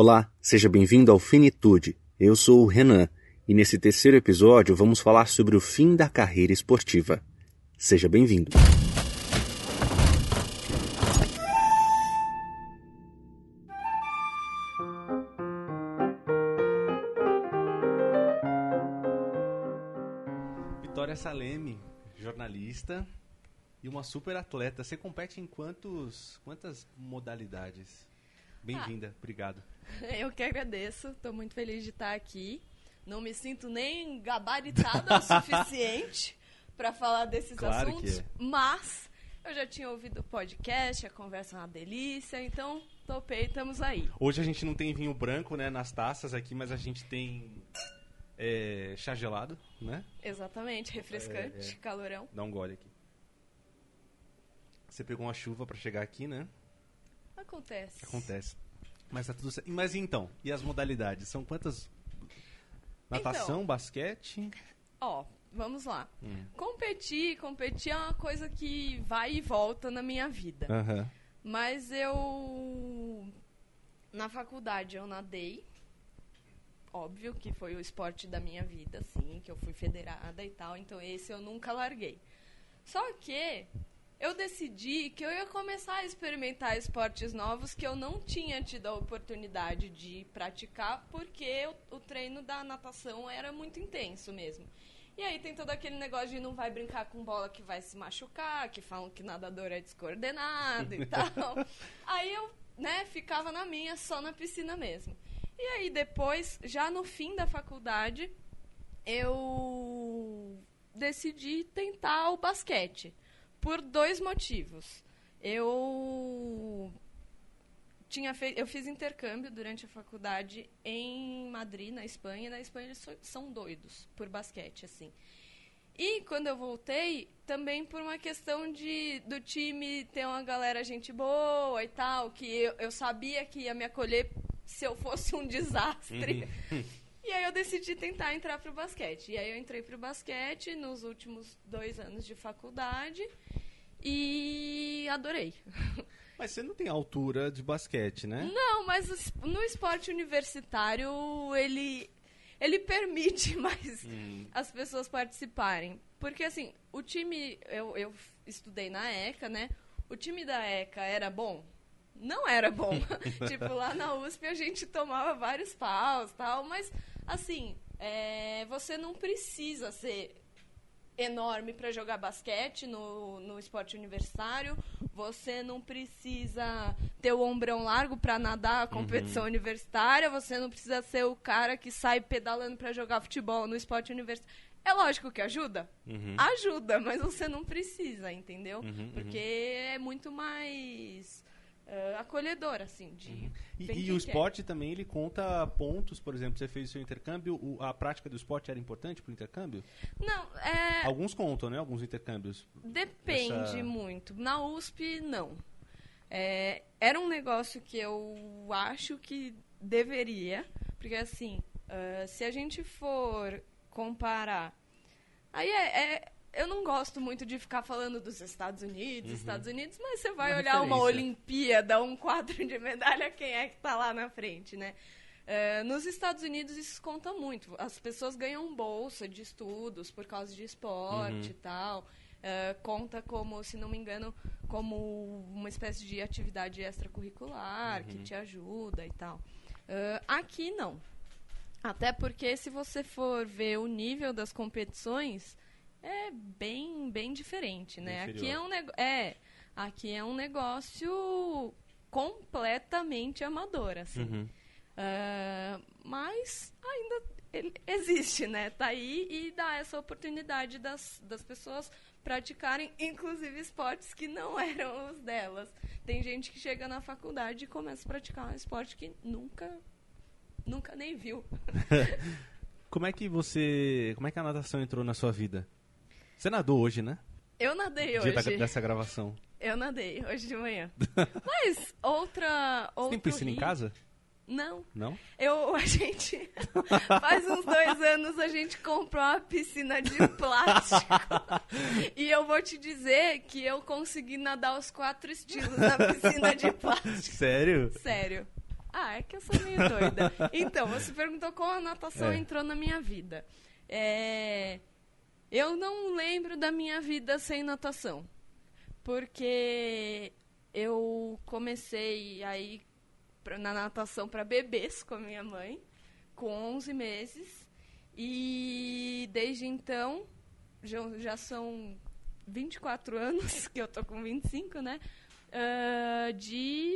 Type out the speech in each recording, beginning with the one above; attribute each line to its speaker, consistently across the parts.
Speaker 1: Olá, seja bem-vindo ao Finitude. Eu sou o Renan e nesse terceiro episódio vamos falar sobre o fim da carreira esportiva. Seja bem-vindo.
Speaker 2: Vitória Saleme, jornalista e uma super atleta. Você compete em quantos, quantas modalidades? Bem-vinda, obrigado.
Speaker 3: Eu que agradeço, estou muito feliz de estar aqui. Não me sinto nem gabaritada o suficiente para falar desses
Speaker 2: Claro
Speaker 3: assuntos,
Speaker 2: é.
Speaker 3: mas eu já tinha ouvido o podcast, a conversa é uma delícia, então topei, estamos aí.
Speaker 2: Hoje a gente não tem vinho branco né, nas taças aqui, mas a gente tem é, chá gelado, né?
Speaker 3: Exatamente, refrescante,
Speaker 2: É, é.
Speaker 3: calorão.
Speaker 2: Dá um gole aqui. Você pegou uma chuva para chegar aqui, né?
Speaker 3: Acontece.
Speaker 2: Acontece. Mas tá tudo certo. Mas então, e as modalidades? São quantas? Natação,
Speaker 3: Então.
Speaker 2: basquete?
Speaker 3: Ó, vamos lá.
Speaker 2: Hum.
Speaker 3: Competir, competir é uma coisa que vai e volta na minha vida.
Speaker 2: Aham.
Speaker 3: Mas eu. Na faculdade eu nadei. Óbvio que foi o esporte da minha vida, assim, que eu fui federada e tal. Então esse eu nunca larguei. Só que eu decidi que eu ia começar a experimentar esportes novos que eu não tinha tido a oportunidade de praticar, porque o, o treino da natação era muito intenso mesmo. E aí tem todo aquele negócio de não vai brincar com bola que vai se machucar, que falam que nadador é descoordenado e tal. Aí eu, né, ficava na minha, só na piscina mesmo. E aí depois, já no fim da faculdade, eu decidi tentar o basquete. Por dois motivos. Eu tinha feito, eu fiz intercâmbio durante a faculdade em Madrid, na Espanha. E na Espanha eles são doidos por basquete, assim. E quando eu voltei, também por uma questão de do time ter uma galera gente boa e tal, que eu, eu sabia que ia me acolher se eu fosse um desastre. E aí eu decidi tentar entrar pro basquete. E aí eu entrei pro basquete nos últimos dois anos de faculdade e adorei.
Speaker 2: Mas você não tem altura de basquete, né?
Speaker 3: Não, mas no esporte universitário ele ele permite mais
Speaker 2: Hum.
Speaker 3: as pessoas participarem. Porque assim, o time eu, eu estudei na ECA, né? O time da ECA era bom? Não era bom. tipo, lá na USP a gente tomava vários paus tal, mas assim, é, você não precisa ser enorme para jogar basquete no, no esporte universitário. Você não precisa ter o ombrão largo para nadar a competição universitária. Você não precisa ser o cara que sai pedalando para jogar futebol no esporte universitário. É lógico que ajuda.
Speaker 2: Uhum.
Speaker 3: Ajuda, mas você não precisa, entendeu?
Speaker 2: Uhum,
Speaker 3: Porque é muito mais eh, acolhedor, assim, de...
Speaker 2: Uhum. E, e o
Speaker 3: quer.
Speaker 2: esporte também, ele conta pontos, por exemplo, você fez o seu intercâmbio, o- a prática do esporte era importante pro intercâmbio?
Speaker 3: Não, é...
Speaker 2: Alguns contam, né? Alguns intercâmbios.
Speaker 3: Depende
Speaker 2: Essa-
Speaker 3: muito. Na USP, não. É, era um negócio que eu acho que deveria, porque assim, ah, se a gente for comparar. Aí é, é- Eu não gosto muito de ficar falando dos Estados Unidos, Estados Unidos, mas você vai
Speaker 2: Uma
Speaker 3: olhar uma
Speaker 2: referência.
Speaker 3: Olimpíada, um quadro de medalha, quem é que tá lá na frente, né? É, nos Estados Unidos isso conta muito. As pessoas ganham bolsa de estudos por causa de esporte e tal. É, conta como, se não me engano, como uma espécie de atividade extracurricular que te ajuda e tal. É, aqui não. Até porque se você for ver o nível das competições, é bem, bem diferente, né?
Speaker 2: Bem
Speaker 3: Aqui é um negócio. É, aqui é um negócio completamente amador, assim.
Speaker 2: Uhum.
Speaker 3: Ah, mas ainda ele existe, né? Tá aí e dá essa oportunidade das, das pessoas praticarem, inclusive, esportes que não eram os delas. Tem gente que chega na faculdade e começa a praticar um esporte que nunca, nunca nem viu.
Speaker 2: Como é que você. Como é que a natação entrou na sua vida? Você nadou hoje, né?
Speaker 3: Eu nadei
Speaker 2: Dia da-
Speaker 3: hoje.
Speaker 2: dessa gravação.
Speaker 3: Eu nadei hoje de manhã. Mas outra.
Speaker 2: Você tem piscina em
Speaker 3: rio-
Speaker 2: casa?
Speaker 3: Não.
Speaker 2: Não?
Speaker 3: Eu, a gente. Faz uns dois anos a gente comprou uma piscina de plástico. e eu vou te dizer que eu consegui nadar os quatro estilos na piscina de plástico.
Speaker 2: Sério?
Speaker 3: Sério. Ah, é que eu sou meio doida. Então, você perguntou como a natação
Speaker 2: É.
Speaker 3: entrou na minha vida. É, Eu não lembro da minha vida sem natação. Porque eu comecei aí na natação para bebês com a minha mãe, com 11 meses. E desde então, já, já são 24 anos, que eu tô com 25, né? Ah, de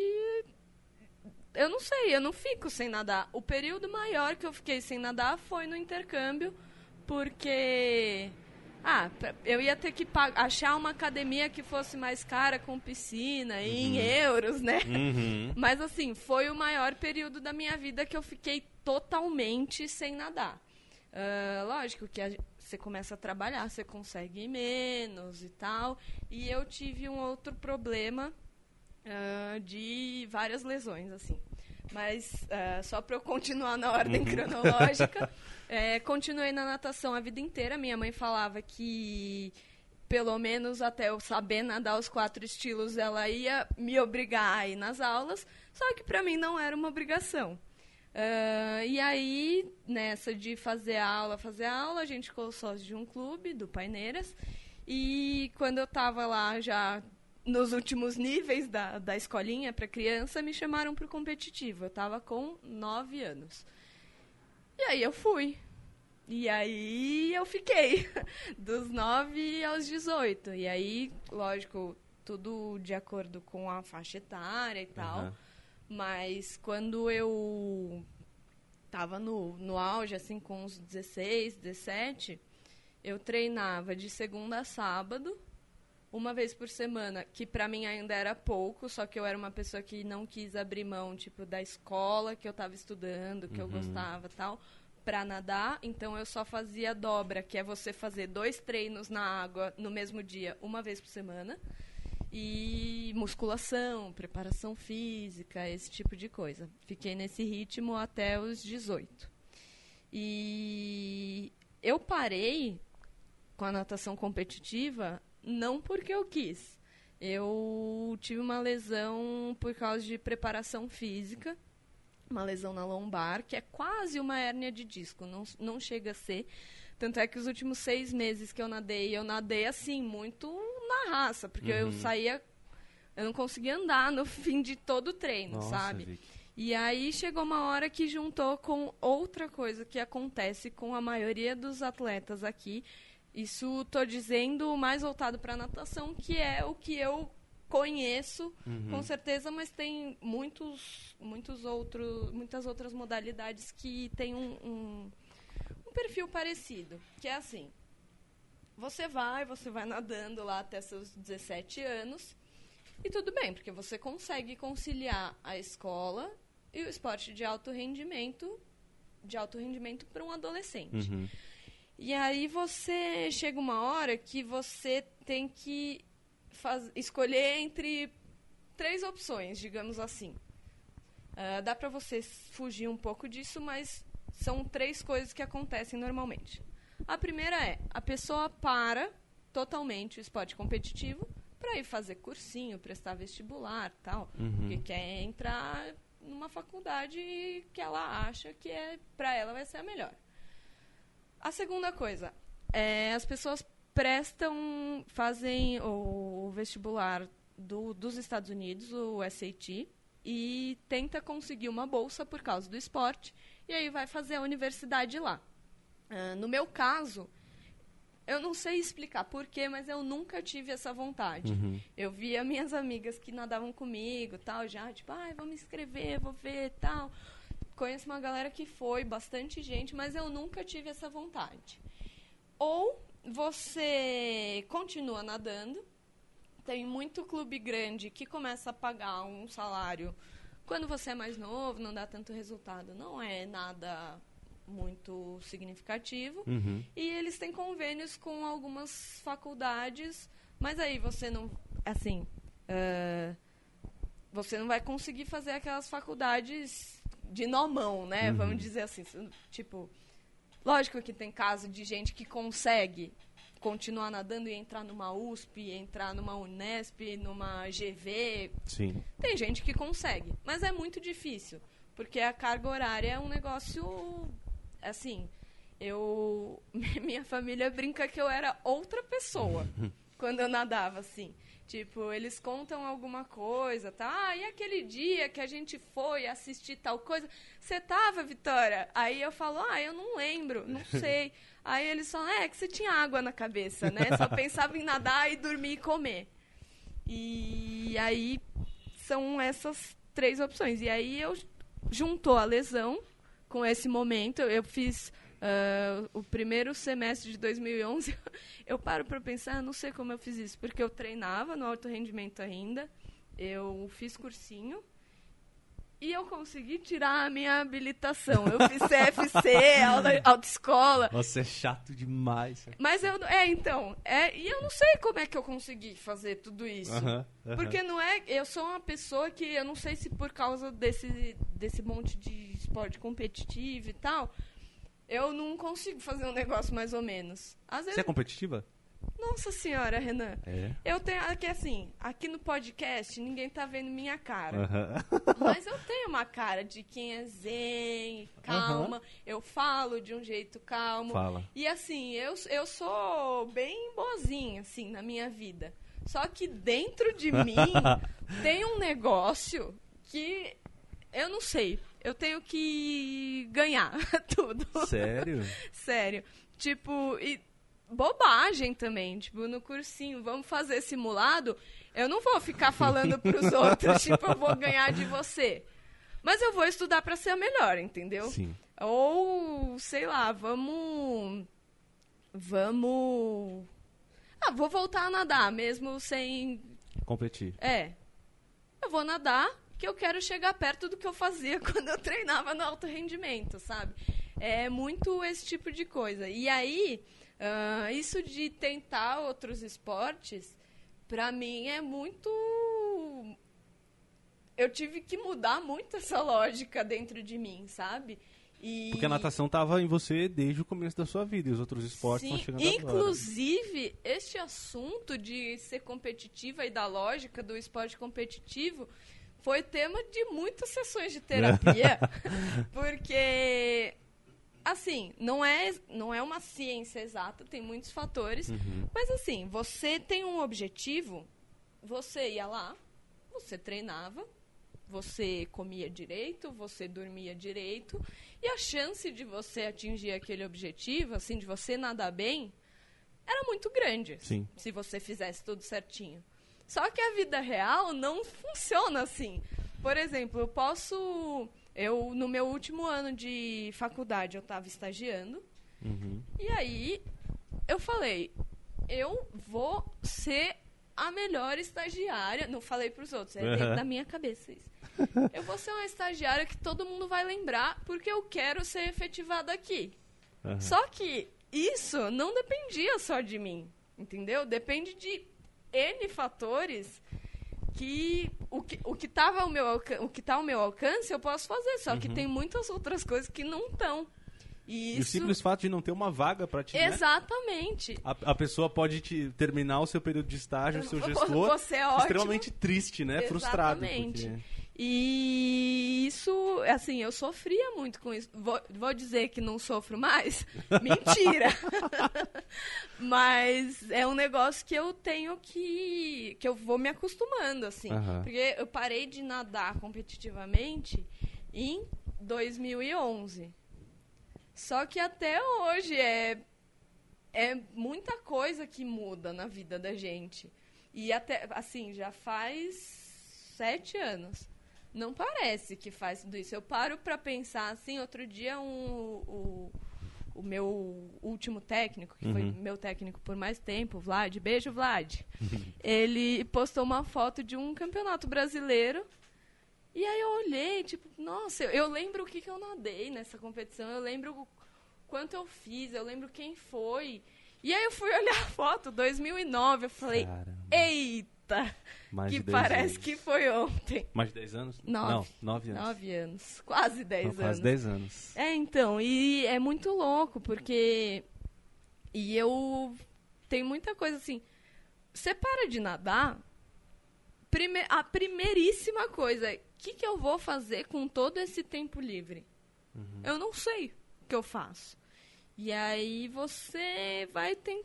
Speaker 3: eu não sei, eu não fico sem nadar. O período maior que eu fiquei sem nadar foi no intercâmbio, porque ah, eu ia ter que achar uma academia que fosse mais cara com piscina e em euros, né?
Speaker 2: Uhum.
Speaker 3: Mas assim, foi o maior período da minha vida que eu fiquei totalmente sem nadar. Ah, lógico que a você começa a trabalhar, você consegue menos e tal. E eu tive um outro problema ah, de várias lesões, assim. Mas ah, só para eu continuar na ordem cronológica, eh, continuei na natação a vida inteira. Minha mãe falava que pelo menos até eu saber nadar os quatro estilos, ela ia me obrigar a ir nas aulas, só que para mim não era uma obrigação. Ah, e aí, nessa de fazer aula, fazer aula, a gente ficou sócio de um clube, do Paineiras, e quando eu estava lá já nos últimos níveis da, da escolinha para criança, me chamaram para o competitivo. Eu estava com nove anos. E aí eu fui. E aí eu fiquei, dos 9 aos 18. E aí, lógico, tudo de acordo com a faixa etária e tal.
Speaker 2: Aham.
Speaker 3: Mas quando eu tava no, no auge, assim, com uns 16, 17, eu treinava de segunda a sábado, uma vez por semana, que pra mim ainda era pouco, só que eu era uma pessoa que não quis abrir mão, tipo, da escola que eu tava estudando, que eu gostava e tal, pra nadar. Então eu só fazia dobra, que é você fazer dois treinos na água no mesmo dia, uma vez por semana. E musculação, preparação física, esse tipo de coisa. Fiquei nesse ritmo até os 18. E eu parei com a natação competitiva não porque eu quis. Eu tive uma lesão por causa de preparação física, uma lesão na lombar, que é quase uma hérnia de disco, não, não chega a ser. Tanto é que os últimos seis meses que eu nadei, eu nadei assim, muito na raça, porque eu
Speaker 2: Uhum.
Speaker 3: saía. Eu não conseguia andar no fim de todo o treino,
Speaker 2: Nossa,
Speaker 3: sabe?
Speaker 2: Vicky.
Speaker 3: E aí chegou uma hora que juntou com outra coisa que acontece com a maioria dos atletas aqui. Isso tô dizendo mais voltado para natação, que é o que eu conheço,
Speaker 2: Uhum.
Speaker 3: com certeza, mas tem muitos, muitos outros, muitas outras modalidades que têm um, um, um perfil parecido, que é assim. Você vai, você vai nadando lá até seus 17 anos, e tudo bem, porque você consegue conciliar a escola e o esporte de alto rendimento, de alto rendimento para um adolescente.
Speaker 2: Uhum.
Speaker 3: E aí você chega uma hora que você tem que faz- escolher entre três opções, digamos assim. Ah, dá para você fugir um pouco disso, mas são três coisas que acontecem normalmente. A primeira é a pessoa para totalmente o esporte competitivo para ir fazer cursinho, prestar vestibular, tal,
Speaker 2: Uhum.
Speaker 3: porque quer entrar numa faculdade que ela acha que é para ela vai ser a melhor. A segunda coisa, é, as pessoas prestam, fazem o vestibular do- dos Estados Unidos, o SAT, e tenta conseguir uma bolsa por causa do esporte, e aí vai fazer a universidade lá. Ah, no meu caso, eu não sei explicar porquê, mas eu nunca tive essa vontade.
Speaker 2: Uhum.
Speaker 3: Eu via minhas amigas que nadavam comigo, tal, já, tipo, ai, vou me inscrever, vou ver, tal. Conheço uma galera que foi, bastante gente, mas eu nunca tive essa vontade. Ou você continua nadando, tem muito clube grande que começa a pagar um salário quando você é mais novo, não dá tanto resultado, não é nada muito significativo.
Speaker 2: Uhum.
Speaker 3: E eles têm convênios com algumas faculdades, mas aí você não. Assim. ah, você não vai conseguir fazer aquelas faculdades de nomão, né?
Speaker 2: Uhum.
Speaker 3: Vamos dizer assim. Tipo. Lógico que tem caso de gente que consegue continuar nadando e entrar numa USP, entrar numa Unesp, numa GV,
Speaker 2: Sim.
Speaker 3: tem gente que consegue, mas é muito difícil. Porque a carga horária é um negócio. Assim, eu. Minha família brinca que eu era outra pessoa quando eu nadava, assim. Tipo, eles contam alguma coisa, tá? Ah, e aquele dia que a gente foi assistir tal coisa? Você tava, Vitória? Aí eu falo, ah, eu não lembro, não sei. Aí eles falam, é, que você tinha água na cabeça, né? Só pensava em nadar e dormir e comer. E aí são essas três opções. E aí eu juntou a lesão com esse momento. Eu fiz uh, o primeiro semestre de 2011. eu paro para pensar, não sei como eu fiz isso, porque eu treinava no alto rendimento ainda. Eu fiz cursinho e eu consegui tirar a minha habilitação. Eu fiz CFC, aula, autoescola.
Speaker 2: Você é chato demais.
Speaker 3: Mas eu. É, então. É, e eu não sei como é que eu consegui fazer tudo isso. Porque não é. Eu sou uma pessoa que eu não sei se por causa desse, desse monte de esporte competitivo e tal. Eu não consigo fazer um negócio mais ou menos.
Speaker 2: Às vezes, Você é competitiva?
Speaker 3: Nossa senhora, Renan.
Speaker 2: É.
Speaker 3: Eu tenho aqui assim, aqui no podcast ninguém tá vendo minha cara. Mas eu tenho uma cara de quem é zen, calma. Eu falo de um jeito calmo.
Speaker 2: Fala.
Speaker 3: E assim, eu, eu sou bem boazinha, assim, na minha vida. Só que dentro de mim tem um negócio que eu não sei. Eu tenho que ganhar tudo.
Speaker 2: Sério?
Speaker 3: Sério. Tipo, e bobagem também. Tipo, no cursinho, vamos fazer simulado. Eu não vou ficar falando pros outros, tipo, eu vou ganhar de você. Mas eu vou estudar para ser a melhor, entendeu?
Speaker 2: Sim.
Speaker 3: Ou, sei lá, vamos. Vamos. Ah, vou voltar a nadar, mesmo sem.
Speaker 2: Competir.
Speaker 3: É. Eu vou nadar, que eu quero chegar perto do que eu fazia quando eu treinava no alto rendimento, sabe? É muito esse tipo de coisa. E aí, Uh, isso de tentar outros esportes, para mim é muito. Eu tive que mudar muito essa lógica dentro de mim, sabe?
Speaker 2: E... Porque a natação estava em você desde o começo da sua vida e os outros esportes estão chegando
Speaker 3: Inclusive, agora. este assunto de ser competitiva e da lógica do esporte competitivo foi tema de muitas sessões de terapia. porque assim, não é, não é uma ciência exata, tem muitos fatores. Uhum. Mas assim, você tem um objetivo, você ia lá, você treinava, você comia direito, você dormia direito, e a chance de você atingir aquele objetivo, assim, de você nadar bem, era muito grande.
Speaker 2: Sim.
Speaker 3: Se você fizesse tudo certinho. Só que a vida real não funciona assim. Por exemplo, eu posso eu, no meu último ano de faculdade, eu estava estagiando.
Speaker 2: Uhum.
Speaker 3: E aí, eu falei, eu vou ser a melhor estagiária. Não falei para os outros, é uhum. dentro da minha cabeça isso. eu vou ser uma estagiária que todo mundo vai lembrar porque eu quero ser efetivada aqui. Uhum. Só que isso não dependia só de mim, entendeu? Depende de N fatores que o que o que tava ao meu o que tá ao meu alcance eu posso fazer, só uhum. que tem muitas outras coisas que não estão.
Speaker 2: E, isso... e, o simples fato de não ter uma vaga para ti.
Speaker 3: Né? Exatamente. Né?
Speaker 2: A, a, pessoa pode te, terminar o seu período de estágio, o seu gestor.
Speaker 3: Você é ótimo.
Speaker 2: extremamente triste, né? Exatamente. Frustrado. Porque...
Speaker 3: E isso, assim, eu sofria muito com isso. Vou, vou dizer que não sofro mais? Mentira! Mas é um negócio que eu tenho que. que eu vou me acostumando, assim.
Speaker 2: Uhum.
Speaker 3: Porque eu parei de nadar competitivamente em 2011. Só que até hoje é. É muita coisa que muda na vida da gente. E até, assim, já faz sete anos não parece que faz tudo isso. Eu paro para pensar assim, outro dia um, o, o meu último técnico, que uhum. foi meu técnico por mais tempo, Vlad, beijo Vlad. ele postou uma foto de um campeonato brasileiro. E aí eu olhei, tipo, nossa, eu, eu lembro o que, que eu nadei nessa competição, eu lembro quanto eu fiz, eu lembro quem foi. E aí eu fui olhar a foto, 2009, eu falei, Caramba. eita!
Speaker 2: Mais
Speaker 3: que parece
Speaker 2: anos.
Speaker 3: que foi ontem.
Speaker 2: Mais de 10 anos?
Speaker 3: Nove.
Speaker 2: Não, 9 anos.
Speaker 3: 9 anos. Quase 10 anos.
Speaker 2: Quase 10 anos.
Speaker 3: É, então, e é muito louco, porque. E eu. Tem muita coisa assim. Você para de nadar, prime a primeiríssima coisa, o que, que eu vou fazer com todo esse tempo livre?
Speaker 2: Uhum.
Speaker 3: Eu não sei o que eu faço. E aí você vai ten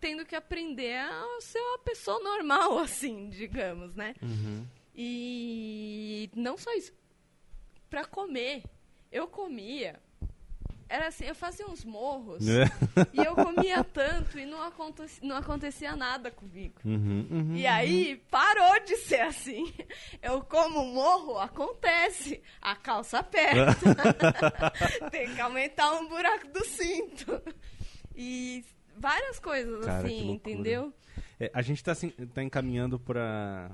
Speaker 3: tendo que aprender a ser uma pessoa normal, assim, digamos, né?
Speaker 2: Uhum.
Speaker 3: E não só isso. Pra comer, eu comia. Era assim, eu fazia uns morros
Speaker 2: É.
Speaker 3: e eu comia tanto e não, aconte não acontecia nada comigo.
Speaker 2: Uhum, uhum,
Speaker 3: E aí parou de ser assim. Eu como morro, acontece. A calça aperta. Tem que aumentar um buraco do cinto. E várias coisas
Speaker 2: Cara,
Speaker 3: assim, entendeu?
Speaker 2: É, a gente está tá encaminhando para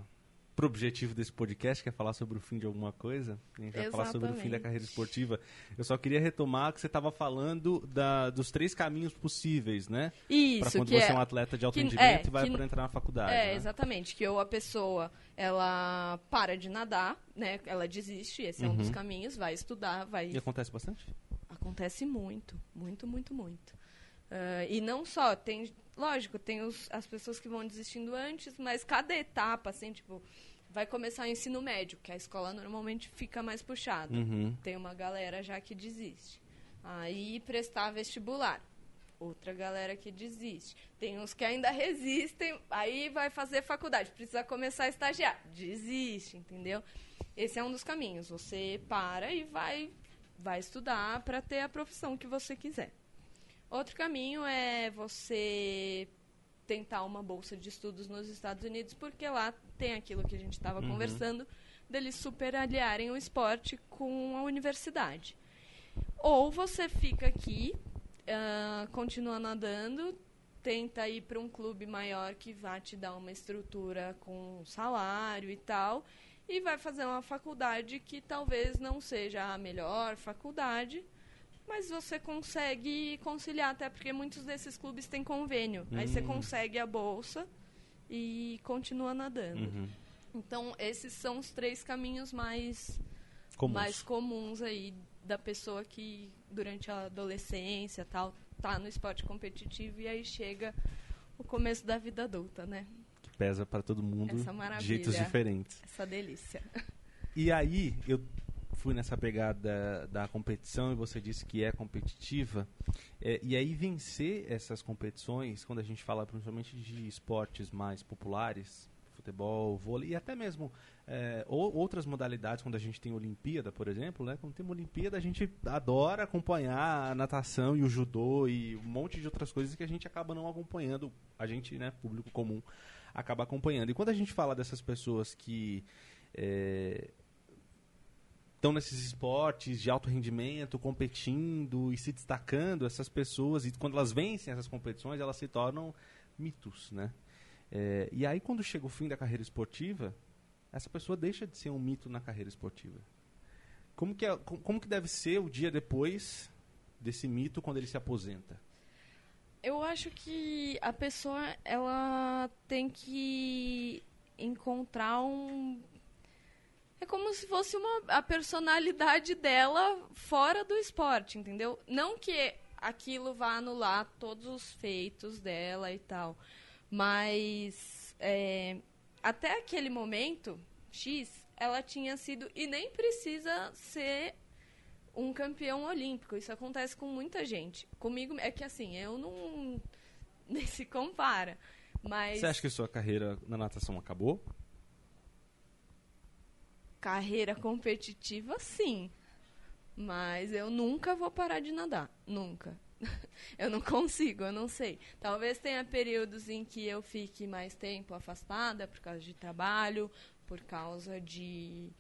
Speaker 2: o objetivo desse podcast, que é falar sobre o fim de alguma coisa. A gente vai falar sobre o fim da carreira esportiva. Eu só queria retomar que você estava falando da- dos três caminhos possíveis, né? Para
Speaker 3: Isso,
Speaker 2: quando
Speaker 3: que
Speaker 2: você
Speaker 3: é
Speaker 2: é um atleta de alto
Speaker 3: que-
Speaker 2: rendimento
Speaker 3: é,
Speaker 2: e vai para entrar na faculdade.
Speaker 3: É,
Speaker 2: né?
Speaker 3: exatamente. Que ou a pessoa, ela para de nadar, né? Ela desiste, esse é um dos
Speaker 2: Uhum.
Speaker 3: caminhos, vai estudar, vai...
Speaker 2: E acontece bastante?
Speaker 3: Acontece muito, muito, muito, muito. Ah, e não só, tem... Lógico, tem os- as pessoas que vão desistindo antes, mas cada etapa, assim, tipo... Vai começar o ensino médio, que a escola normalmente fica mais puxada.
Speaker 2: Uhum.
Speaker 3: Tem uma galera já que desiste. Aí prestar vestibular. Outra galera que desiste. Tem uns que ainda resistem, aí vai fazer faculdade, precisa começar a estagiar. Desiste, entendeu? Esse é um dos caminhos. Você para e vai, vai estudar para ter a profissão que você quiser. Outro caminho é você tentar uma bolsa de estudos nos Estados Unidos, porque lá tem aquilo que a gente estava
Speaker 2: Uhum.
Speaker 3: conversando, deles super aliarem o esporte com a universidade. Ou você fica aqui, ah, continua nadando, tenta ir para um clube maior que vá te dar uma estrutura com salário e tal, e vai fazer uma faculdade que talvez não seja a melhor faculdade, mas você consegue conciliar, até porque muitos desses clubes têm convênio. Aí você
Speaker 2: Hum.
Speaker 3: consegue a bolsa e continua nadando.
Speaker 2: Uhum.
Speaker 3: Então, esses são os três caminhos mais
Speaker 2: Comuns.
Speaker 3: mais comuns aí da pessoa que durante a adolescência tal tá no esporte competitivo e aí chega o começo da vida adulta, né?
Speaker 2: Que pesa para todo mundo
Speaker 3: Essa
Speaker 2: de
Speaker 3: maravilha.
Speaker 2: jeitos diferentes.
Speaker 3: Essa delícia.
Speaker 2: E aí, eu fui nessa pegada da competição e você disse que é competitiva. É, e aí, vencer essas competições, quando a gente fala principalmente de esportes mais populares, futebol, vôlei e até mesmo é, ou- outras modalidades, quando a gente tem Olimpíada, por exemplo, né? Quando tem uma Olimpíada, a gente adora acompanhar a natação e o judô e um monte de outras coisas que a gente acaba não acompanhando, a gente, né, público comum, acaba acompanhando. E quando a gente fala dessas pessoas que é, estão nesses esportes de alto rendimento, competindo e se destacando, essas pessoas, e quando elas vencem essas competições, elas se tornam mitos, né? É, e aí, quando chega o fim da carreira esportiva, essa pessoa deixa de ser um mito na carreira esportiva. Como que, é, co- como que deve ser o dia depois desse mito quando ele se aposenta?
Speaker 3: Eu acho que a pessoa ela tem que encontrar um é como se fosse uma a personalidade dela fora do esporte, entendeu? Não que aquilo vá anular todos os feitos dela e tal, mas é, até aquele momento X ela tinha sido e nem precisa ser um campeão olímpico. Isso acontece com muita gente. Comigo é que assim, eu não nem se compara. Mas
Speaker 2: Você acha que sua carreira na natação acabou?
Speaker 3: Carreira competitiva sim. Mas eu nunca vou parar de nadar, nunca. eu não consigo, eu não sei. Talvez tenha períodos em que eu fique mais tempo afastada por causa de trabalho, por causa de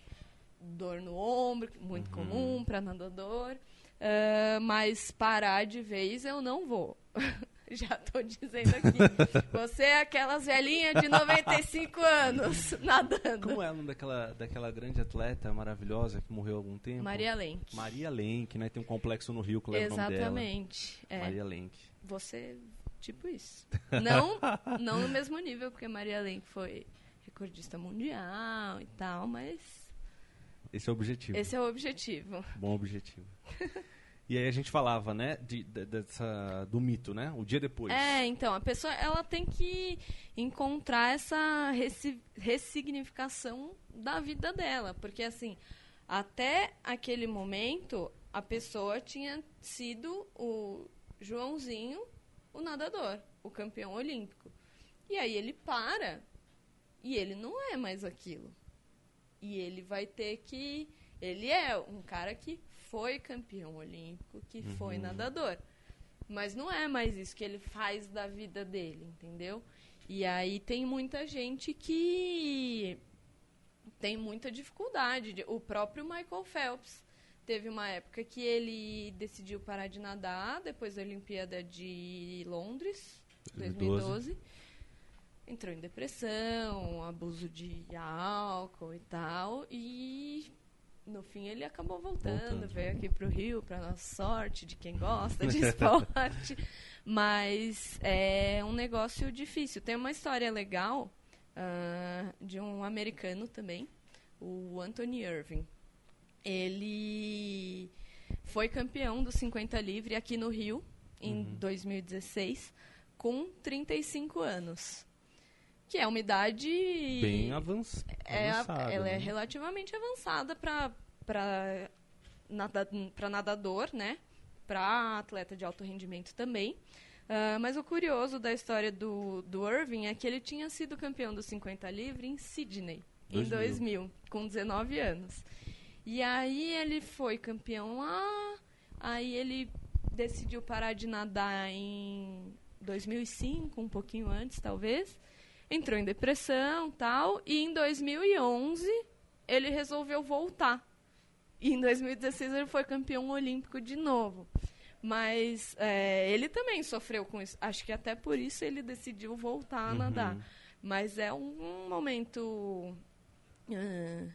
Speaker 3: dor no ombro, muito
Speaker 2: Uhum.
Speaker 3: comum para nadador. Ah, mas parar de vez eu não vou. Já tô dizendo aqui. Você é aquelas velhinhas de 95 anos nadando.
Speaker 2: Como é o nome daquela, daquela grande atleta maravilhosa que morreu há algum tempo?
Speaker 3: Maria Lenk.
Speaker 2: Maria Lenk, né? Tem um complexo no Rio que leva nome dela.
Speaker 3: Exatamente. É.
Speaker 2: Maria Lenk.
Speaker 3: Você, tipo isso. Não, não no mesmo nível, porque Maria Lenk foi recordista mundial e tal, mas
Speaker 2: Esse é o objetivo.
Speaker 3: esse é o objetivo.
Speaker 2: Bom objetivo. E aí a gente falava, né, de, de, dessa, do mito, né? O dia depois.
Speaker 3: É, então, a pessoa ela tem que encontrar essa ressignificação da vida dela. Porque, assim, até aquele momento, a pessoa tinha sido o Joãozinho, o nadador, o campeão olímpico. E aí ele para e ele não é mais aquilo. E ele vai ter que. Ele é um cara que foi campeão olímpico, que uhum. foi nadador. Mas não é mais isso que ele faz da vida dele, entendeu? E aí tem muita gente que tem muita dificuldade. O próprio Michael Phelps teve uma época que ele decidiu parar de nadar depois da Olimpíada de Londres, 2012. 2012 entrou em depressão, abuso de álcool e tal, e no fim ele acabou voltando, voltando. veio aqui para o Rio, para nossa sorte, de quem gosta de esporte. Mas é um negócio difícil. Tem uma história legal uh, de um americano também, o Anthony Irving. Ele foi campeão do 50 livre aqui no Rio, em uhum. 2016, com 35 anos que é uma idade
Speaker 2: bem avanç...
Speaker 3: é,
Speaker 2: avançada.
Speaker 3: Ela
Speaker 2: né?
Speaker 3: é relativamente avançada para para nada, nadador, né? Para atleta de alto rendimento também. Uh, mas o curioso da história do, do Irving é que ele tinha sido campeão dos 50 livre em Sydney, 2000. em 2000, com 19 anos. E aí ele foi campeão lá, aí ele decidiu parar de nadar em 2005, um pouquinho antes, talvez entrou em depressão tal, e em 2011 ele resolveu voltar. E em 2016 ele foi campeão olímpico de novo. Mas é, ele também sofreu com isso. Acho que até por isso ele decidiu voltar a uhum. nadar. Mas é um, um momento. Uh,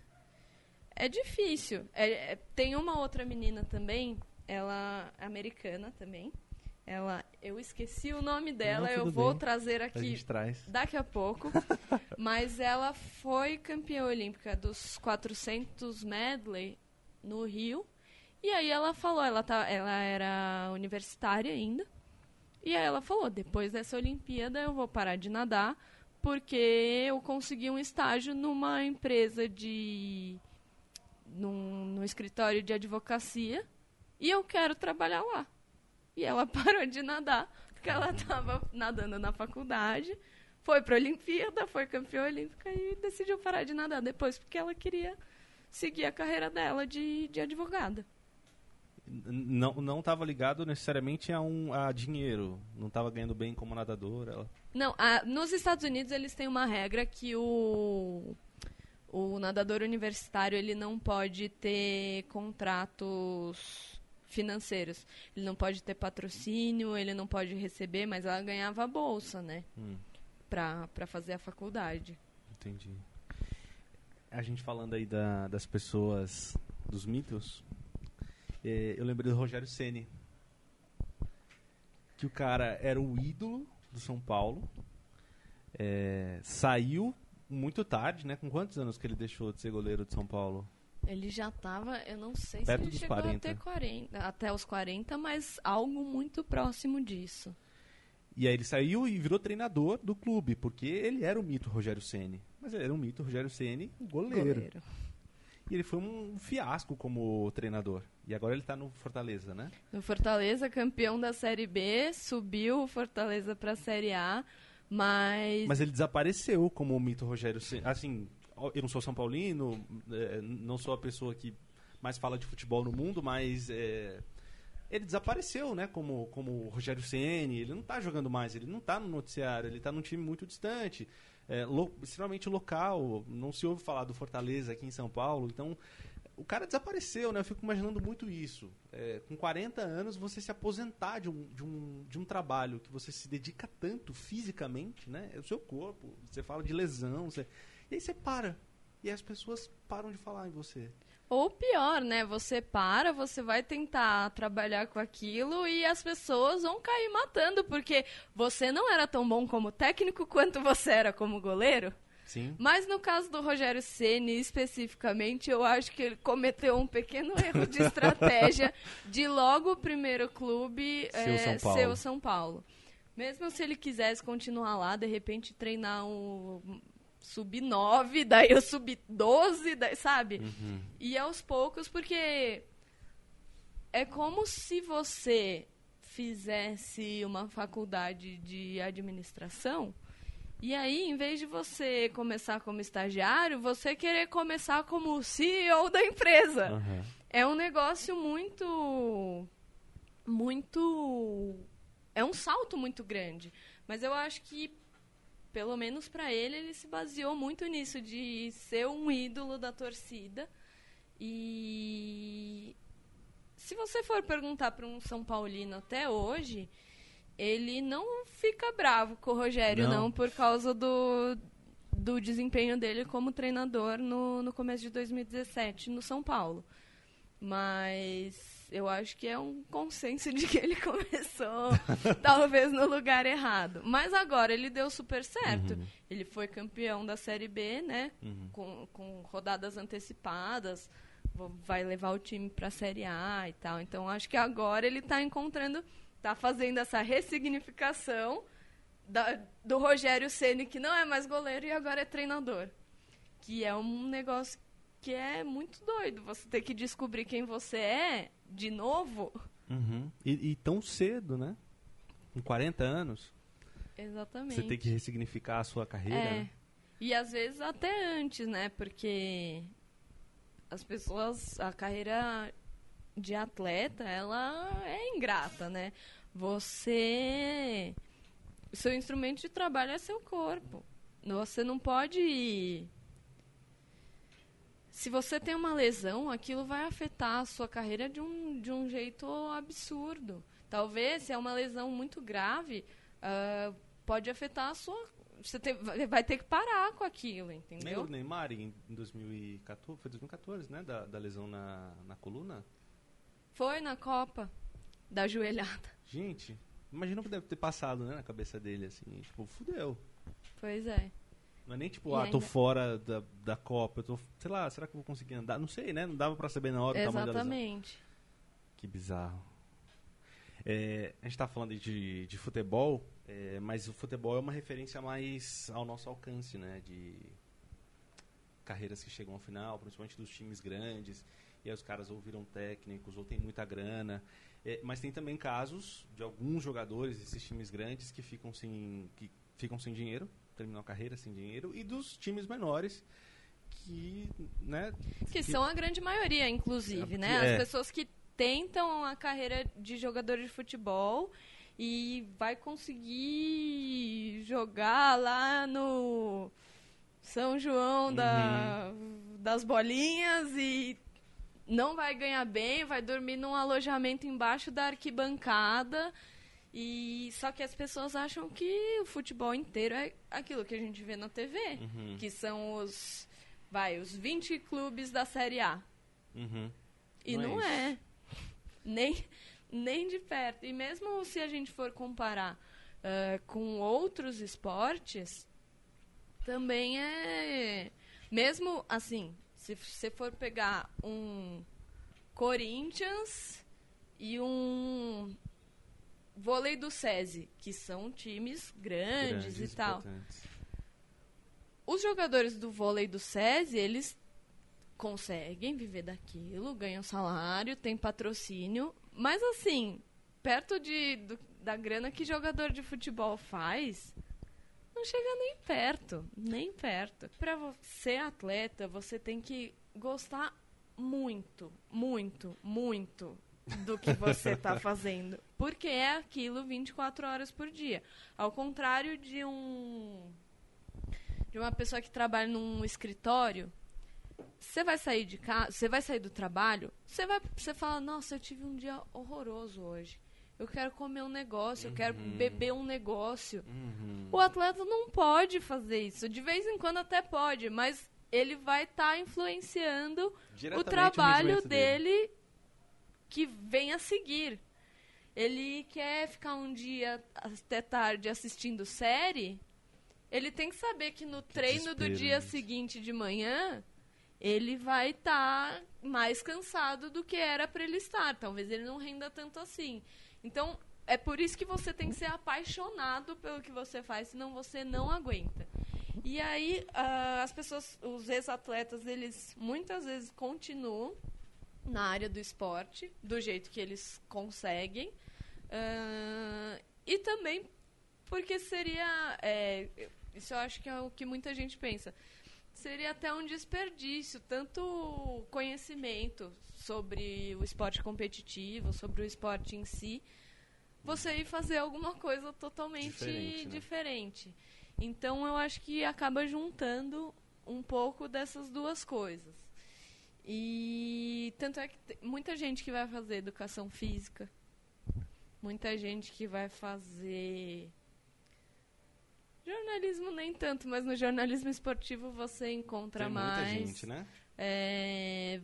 Speaker 3: é difícil. É, é, tem uma outra menina também, ela é americana também, ela, eu esqueci o nome dela, Não, eu vou bem. trazer aqui
Speaker 2: a
Speaker 3: daqui a pouco. mas ela foi campeã olímpica dos 400 medley no Rio. E aí ela falou, ela, tá, ela era universitária ainda. E aí ela falou, depois dessa Olimpíada eu vou parar de nadar, porque eu consegui um estágio numa empresa de. num, num escritório de advocacia e eu quero trabalhar lá. E ela parou de nadar, porque ela estava nadando na faculdade, foi para a Olimpíada, foi campeã olímpica e decidiu parar de nadar depois, porque ela queria seguir a carreira dela de, de advogada.
Speaker 2: Não não estava ligado necessariamente a um a dinheiro, não estava ganhando bem como nadadora. Ela...
Speaker 3: Não, a, nos Estados Unidos eles têm uma regra que o o nadador universitário ele não pode ter contratos financeiros. Ele não pode ter patrocínio, ele não pode receber, mas ela ganhava a bolsa, né? Hum. Pra, pra fazer a faculdade.
Speaker 2: Entendi. A gente falando aí da, das pessoas, dos mitos, é, eu lembrei do Rogério Ceni que o cara era o ídolo do São Paulo, é, saiu muito tarde, né? Com quantos anos que ele deixou de ser goleiro de São Paulo?
Speaker 3: Ele já estava, eu não sei
Speaker 2: Perto
Speaker 3: se ele chegou
Speaker 2: 40.
Speaker 3: até, 40, até os 40, mas algo muito próximo disso.
Speaker 2: E aí ele saiu e virou treinador do clube, porque ele era o mito Rogério Ceni. Mas ele era um mito Rogério Ceni, goleiro. goleiro. E ele foi um fiasco como treinador. E agora ele está no Fortaleza, né?
Speaker 3: No Fortaleza, campeão da Série B, subiu o Fortaleza para a Série A, mas...
Speaker 2: Mas ele desapareceu como o mito Rogério Ceni. Assim, eu não sou São Paulino, é, não sou a pessoa que mais fala de futebol no mundo, mas é, ele desapareceu, né? Como, como o Rogério Ceni, ele não está jogando mais, ele não está no noticiário, ele está num time muito distante, é, lo, extremamente local, não se ouve falar do Fortaleza aqui em São Paulo, então o cara desapareceu, né? Eu fico imaginando muito isso. É, com 40 anos, você se aposentar de um, de, um, de um trabalho que você se dedica tanto fisicamente, né? É o seu corpo. Você fala de lesão, você e aí você para. E as pessoas param de falar em você.
Speaker 3: Ou pior, né? Você para, você vai tentar trabalhar com aquilo e as pessoas vão cair matando, porque você não era tão bom como técnico quanto você era como goleiro.
Speaker 2: Sim.
Speaker 3: Mas no caso do Rogério Ceni especificamente, eu acho que ele cometeu um pequeno erro de estratégia de logo o primeiro clube
Speaker 2: Ser o
Speaker 3: é,
Speaker 2: São Paulo.
Speaker 3: ser o São Paulo. Mesmo se ele quisesse continuar lá, de repente treinar um sub-9, daí o sub-12, daí- sabe?
Speaker 2: Uhum.
Speaker 3: E aos poucos, porque é como se você fizesse uma faculdade de administração e aí, em vez de você começar como estagiário, você querer começar como CEO da empresa.
Speaker 2: Aham.
Speaker 3: É um negócio muito. Muito. É um salto muito grande. Mas eu acho que, pelo menos pra ele, ele se baseou muito nisso, de ser um ídolo da torcida. E. Se você for perguntar para um São Paulino até hoje, ele não fica bravo com o Rogério,
Speaker 2: Não.
Speaker 3: não, por causa do, do desempenho dele como treinador no, no começo de 2017 no São Paulo. Mas eu acho que é um consenso de que ele começou talvez no lugar errado. Mas agora ele deu super certo.
Speaker 2: Uhum.
Speaker 3: Ele foi campeão da Série B, né?
Speaker 2: Uhum.
Speaker 3: Com, com rodadas antecipadas. Vai levar o time pra Série A e tal. Então acho que agora ele tá encontrando, tá fazendo essa ressignificação da- do Rogério Ceni que não é mais goleiro e agora é treinador. Que é um negócio que é muito doido. Você ter que descobrir quem você é de novo.
Speaker 2: Uhum. E, e tão cedo, né? Com 40 anos,
Speaker 3: Exatamente.
Speaker 2: você tem que ressignificar a sua carreira.
Speaker 3: É.
Speaker 2: né?
Speaker 3: E às vezes até antes, né? Porque as pessoas, a carreira de atleta, ela é ingrata, né? Você. O seu instrumento de trabalho é seu corpo. Você não pode. Se você tem uma lesão, aquilo vai afetar a sua carreira de um, de um jeito absurdo. Talvez, se é uma lesão muito grave, ah, pode afetar a sua. Você tem- vai ter que parar com aquilo, entendeu?
Speaker 2: o Neymar em 2014, foi 2014, né? Da, da lesão na, na coluna.
Speaker 3: Foi na Copa da joelhada.
Speaker 2: Gente, imagina o que deve ter passado né, na cabeça dele, assim. Tipo, fudeu.
Speaker 3: Pois é.
Speaker 2: Não é nem tipo, ah, tô fora da, da Copa, eu tô, sei lá, será que eu vou conseguir andar? Não sei, né? Não dava pra saber na hora.
Speaker 3: Exatamente.
Speaker 2: Que bizarro. É, a gente tá falando de, de futebol, é, mas o futebol é uma referência mais ao nosso alcance, né? De carreiras que chegam ao final, principalmente dos times grandes, e aí os caras ou viram técnicos, ou tem muita grana. É, mas tem também casos de alguns jogadores desses times grandes que ficam sem, que ficam sem dinheiro, terminam a carreira sem dinheiro, e dos times menores que, né?
Speaker 3: Que são a grande maioria, inclusive, né?
Speaker 2: É.
Speaker 3: As pessoas que tentam a carreira de jogador de futebol e vai conseguir jogar lá no São João da, das bolinhas e não vai ganhar bem, vai dormir num alojamento embaixo da arquibancada. E só que as pessoas acham que o futebol inteiro é aquilo que a gente vê na TV,
Speaker 2: Uhum,
Speaker 3: que são os vai, os 20 clubes da Série A.
Speaker 2: uhum.
Speaker 3: E
Speaker 2: Não é
Speaker 3: não,
Speaker 2: isso.
Speaker 3: é. Nem, nem de perto. E mesmo se a gente for comparar ah, com outros esportes, também é. Mesmo assim, se você for pegar um Corinthians e um vôlei do SESI, que são times grandes, e tal.
Speaker 2: importantes.
Speaker 3: Os jogadores do vôlei do SESI, eles conseguem viver daquilo, ganham salário, tem patrocínio, mas assim, perto de, do- da grana que jogador de futebol faz, não chega nem perto, nem perto. Para ser atleta, você tem que gostar muito, muito, muito do que você está fazendo, porque é aquilo 24 horas por dia. Ao contrário de um de uma pessoa que trabalha num escritório, você vai sair de casa, você vai sair do trabalho, você vai, você fala, nossa, eu tive um dia horroroso hoje. Eu quero comer um negócio, eu quero
Speaker 2: Uhum.
Speaker 3: beber um negócio.
Speaker 2: Uhum.
Speaker 3: O atleta não pode fazer isso. De vez em quando até pode, mas ele vai estar influenciando o trabalho
Speaker 2: rendimento
Speaker 3: dele que vem a seguir. Ele quer ficar um dia até tarde assistindo série, Ele tem que saber que no treino do dia
Speaker 2: gente.
Speaker 3: seguinte de manhã, ele vai estar mais cansado do que era para ele estar. Talvez ele não renda tanto assim. Então, é por isso que você tem que ser apaixonado pelo que você faz, senão você não aguenta. E aí, ah, as pessoas, os ex-atletas, eles muitas vezes continuam na área do esporte, do jeito que eles conseguem. Ah, e também porque seria. é, isso eu acho que é o que muita gente pensa. Seria até um desperdício, tanto conhecimento sobre o esporte competitivo, sobre o esporte em si, você ir fazer alguma coisa totalmente
Speaker 2: Diferente, né?
Speaker 3: diferente. Então eu acho que acaba juntando um pouco dessas duas coisas. E tanto é que muita gente que vai fazer educação física, muita gente que vai fazer jornalismo nem tanto, mas no jornalismo esportivo você encontra
Speaker 2: Tem
Speaker 3: mais.
Speaker 2: muita gente, né?
Speaker 3: É,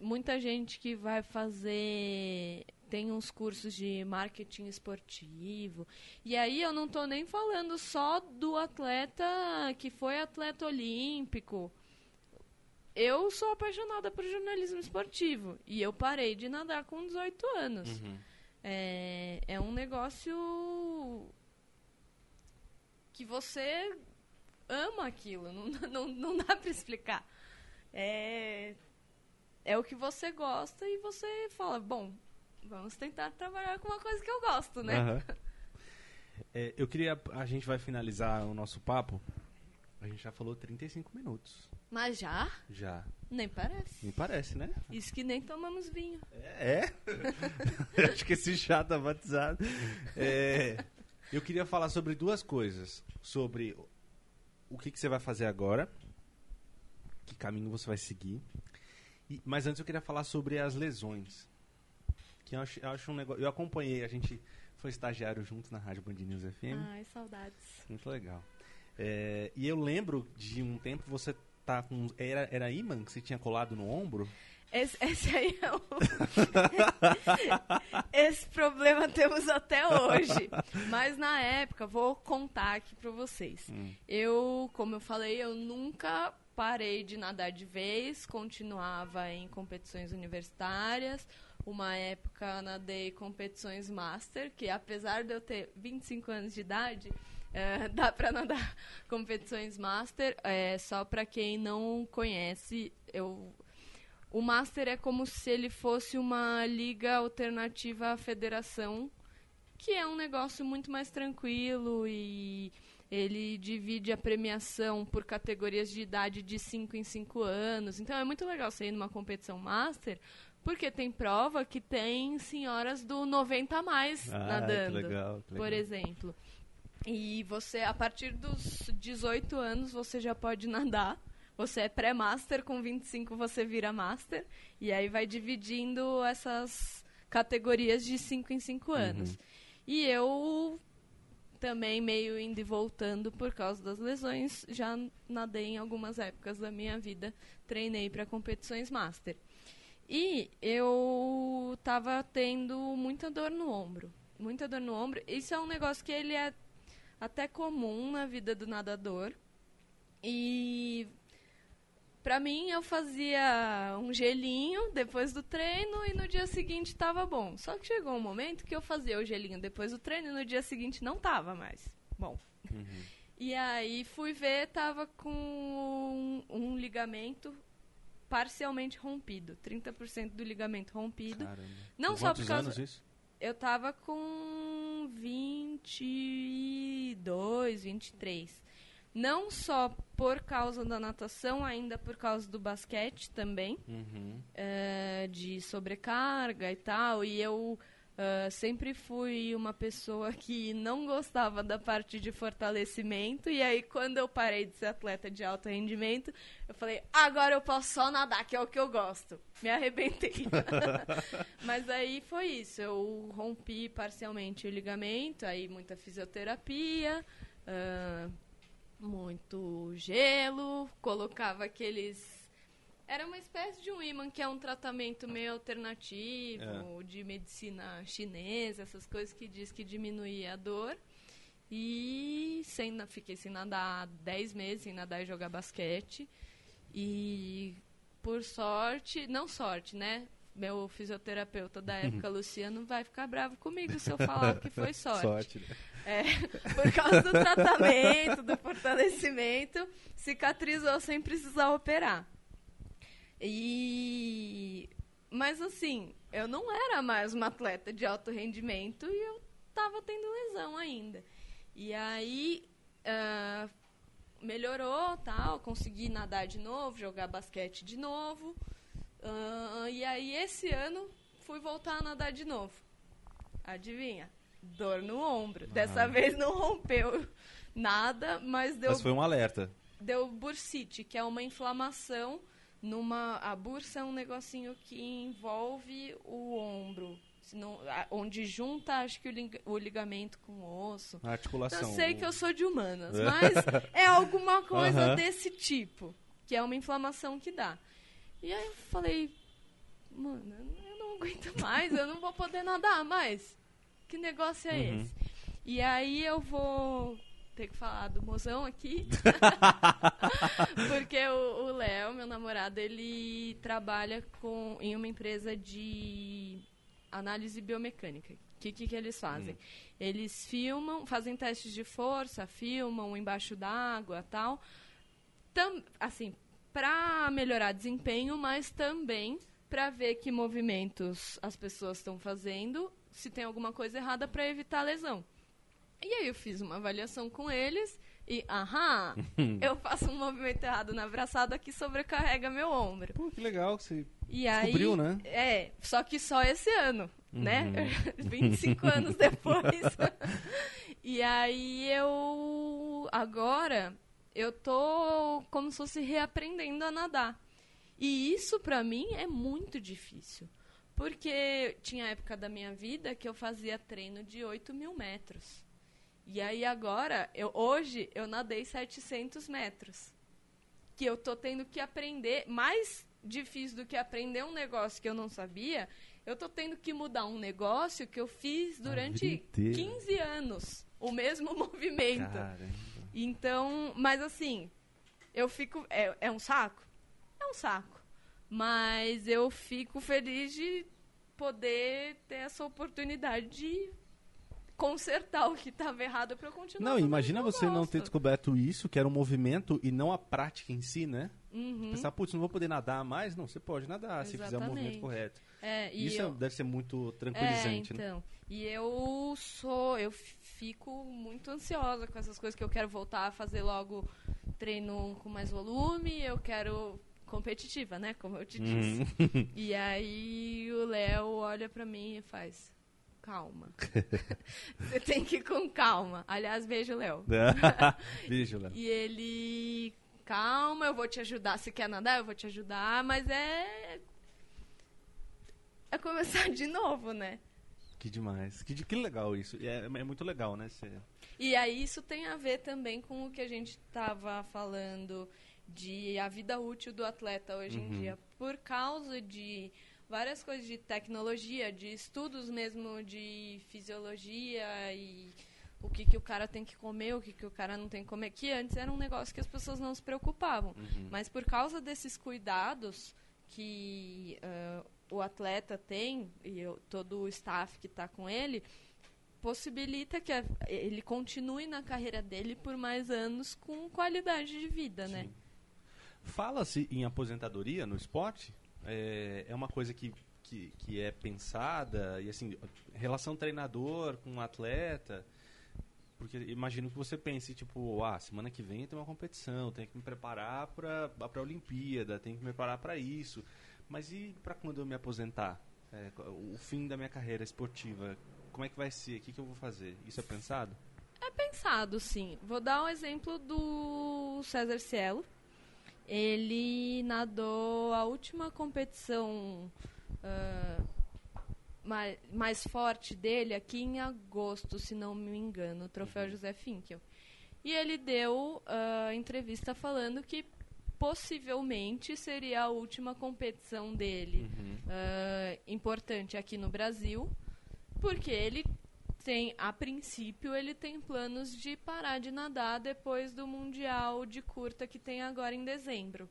Speaker 3: muita gente que vai fazer. Tem uns cursos de marketing esportivo. E aí eu não tô nem falando só do atleta que foi atleta olímpico. Eu sou apaixonada por jornalismo esportivo. E eu parei de nadar com 18 anos.
Speaker 2: Uhum.
Speaker 3: É, é um negócio que você ama aquilo, não, não, não dá pra explicar. É, é o que você gosta e você fala, bom, vamos tentar trabalhar com uma coisa que eu gosto, né?
Speaker 2: Aham. É, eu queria. A gente vai finalizar o nosso papo. A gente já falou 35 minutos.
Speaker 3: Mas já?
Speaker 2: Já.
Speaker 3: Nem parece.
Speaker 2: Me parece, né?
Speaker 3: Isso que nem tomamos vinho.
Speaker 2: É? Acho que esse chá tá batizado. É, eu queria falar sobre duas coisas. Sobre o que, que você vai fazer agora, que caminho você vai seguir. E- mas antes eu queria falar sobre as lesões. Que eu acho, eu acho um negócio. Eu acompanhei, a gente foi estagiário junto na Rádio Band News FM.
Speaker 3: Ai, saudades.
Speaker 2: Muito legal. É, e eu lembro de um tempo você tá com. Era, era imã que você tinha colado no ombro?
Speaker 3: Esse, esse aí é o... Esse problema temos até hoje. Mas na época, vou contar aqui pra vocês.
Speaker 2: Hum.
Speaker 3: Eu, como eu falei, eu nunca parei de nadar de vez, continuava em competições universitárias. Uma época nadei competições master, que apesar de eu ter 25 anos de idade, eh, dá pra nadar competições master. É, só pra quem não conhece, eu o Master é como se ele fosse uma liga alternativa à federação, que é um negócio muito mais tranquilo e ele divide a premiação por categorias de idade de 5 em 5 anos. Então é muito legal você ir numa competição Master, porque tem prova que tem senhoras do 90 a mais nadando
Speaker 2: Ah, que legal, que legal.
Speaker 3: por exemplo. E você, a partir dos 18 anos, você já pode nadar. Você é pré-master, com 25 você vira master. E aí vai dividindo essas categorias de 5 em 5 anos. E eu também meio indo e voltando por causa das lesões, já nadei em algumas épocas da minha vida, treinei para competições master. E eu tava tendo muita dor no ombro, muita dor no ombro. Isso é um negócio que ele é até comum na vida do nadador. E Pra mim, eu fazia um gelinho depois do treino e no dia seguinte tava bom. Só que chegou um momento que eu fazia o gelinho depois do treino e no dia seguinte não tava mais bom.
Speaker 2: Uhum.
Speaker 3: E aí fui ver, tava com um, um ligamento parcialmente rompido. 30% do ligamento rompido.
Speaker 2: Caramba.
Speaker 3: Não
Speaker 2: Com
Speaker 3: só por causa-
Speaker 2: anos isso?
Speaker 3: Eu tava com 22, 23. Não só por causa da natação, ainda por causa do basquete também,
Speaker 2: Uhum.
Speaker 3: eh, de sobrecarga e tal. E eu eh, sempre fui uma pessoa que não gostava da parte de fortalecimento. E aí, quando eu parei de ser atleta de alto rendimento, eu falei: agora eu posso só nadar, que é o que eu gosto. Me arrebentei. Mas aí foi isso. Eu rompi parcialmente o ligamento, aí muita fisioterapia, ah, muito gelo, colocava aqueles. Era uma espécie de um imã que é um tratamento meio alternativo, de medicina chinesa, essas coisas que diz que diminuía a dor. E sem, fiquei sem nadar 10 meses, sem nadar e jogar basquete. E por sorte, não sorte, né? Meu fisioterapeuta da época, Luciano, vai ficar bravo comigo se eu falar que foi sorte. sorte né? é, por causa do tratamento, do fortalecimento, cicatrizou sem precisar operar. E mas assim, eu não era mais uma atleta de alto rendimento e eu estava tendo lesão ainda. E aí uh, melhorou, tal, consegui nadar de novo, jogar basquete de novo. Uh, e aí esse ano fui voltar a nadar de novo. Adivinha? Dor no ombro. Ah. Dessa vez não rompeu nada, mas deu.
Speaker 2: Mas foi um alerta.
Speaker 3: Deu bursite, que é uma inflamação numa. A bursa é um negocinho que envolve o ombro não, onde junta, acho que o, o, ligamento com o osso.
Speaker 2: A articulação.
Speaker 3: Eu sei que eu sou de humanas, mas é alguma coisa desse tipo, que é uma inflamação que dá. E aí eu falei, mano, eu não aguento mais, eu não vou poder nadar mais. Que negócio é uhum. esse? E aí eu vou ter que falar do mozão aqui. Porque o Léo, meu namorado, ele trabalha com, em uma empresa de análise biomecânica. O que, que, que, eles fazem? Hum. Eles filmam, fazem testes de força, filmam embaixo d'água tal. Tam, assim, para melhorar desempenho, mas também para ver que movimentos as pessoas estão fazendo, se tem alguma coisa errada para evitar lesão. E aí eu fiz uma avaliação com eles e, aham, eu faço um movimento errado na abraçada que sobrecarrega meu ombro.
Speaker 2: Pô, que legal que você
Speaker 3: e
Speaker 2: descobriu,
Speaker 3: aí,
Speaker 2: né?
Speaker 3: É, só que só esse ano, né? uhum. né? 25 anos depois. e aí eu, agora, eu tô como se fosse reaprendendo a nadar. E isso para mim é muito difícil. Porque tinha época da minha vida que eu fazia treino de 8 mil metros. E aí agora, eu, hoje, eu nadei 700 metros. Que eu tô tendo que aprender, mais difícil do que aprender um negócio que eu não sabia, eu tô tendo que mudar um negócio que eu fiz durante 15 anos. O mesmo movimento. Caramba. Então, mas assim, eu fico. É, é um saco? É um saco. Mas eu fico feliz de poder ter essa oportunidade de consertar o que estava errado para eu continuar.
Speaker 2: Não, imagina você gosto. não ter descoberto isso, que era um movimento e não a prática em si, né? Uhum. Pensar, putz, não vou poder nadar mais? Não, você pode nadar Exatamente. se fizer o movimento correto.
Speaker 3: É,
Speaker 2: isso
Speaker 3: eu...
Speaker 2: deve ser muito tranquilizante,
Speaker 3: é,
Speaker 2: né?
Speaker 3: então, né? E eu sou, eu fico muito ansiosa com essas coisas que eu quero voltar a fazer logo treino com mais volume, eu quero competitiva, né? Como eu te disse. Uhum. E aí o Léo olha para mim e faz calma. Você tem que ir com calma. Aliás, beijo, Léo.
Speaker 2: beijo, Léo.
Speaker 3: E ele, calma, eu vou te ajudar. Se quer nadar, eu vou te ajudar. Mas é. É começar de novo, né?
Speaker 2: Que demais. Que, que legal isso. É, é muito legal, né? Cê...
Speaker 3: E aí isso tem a ver também com o que a gente estava falando de a vida útil do atleta hoje uhum. em dia. Por causa de várias coisas de tecnologia, de estudos mesmo de fisiologia e o que, que o cara tem que comer, o que, que o cara não tem que comer, que antes era um negócio que as pessoas não se preocupavam. Uhum. Mas por causa desses cuidados que uh, o atleta tem, e eu, todo o staff que está com ele, possibilita que a, ele continue na carreira dele por mais anos com qualidade de vida, né? Sim. né?
Speaker 2: Fala-se em aposentadoria no esporte? É, é uma coisa que, que, que é pensada, e assim, relação treinador com atleta, porque imagino que você pense, tipo, ah, semana que vem tem uma competição, tenho que me preparar para a Olimpíada, tenho que me preparar para isso. Mas e para quando eu me aposentar? É, o fim da minha carreira esportiva, como é que vai ser? O que, que eu vou fazer? Isso é pensado?
Speaker 3: É pensado, sim. Vou dar um exemplo do César Cielo, ele nadou a última competição uh, mais, mais, forte dele aqui em agosto, se não me engano, o troféu uhum. José Finkel. E ele deu uh, entrevista falando que possivelmente seria a última competição dele uhum. uh, importante aqui no Brasil, porque ele tem, a princípio, ele tem planos de parar de nadar depois do Mundial de curta que tem agora em dezembro.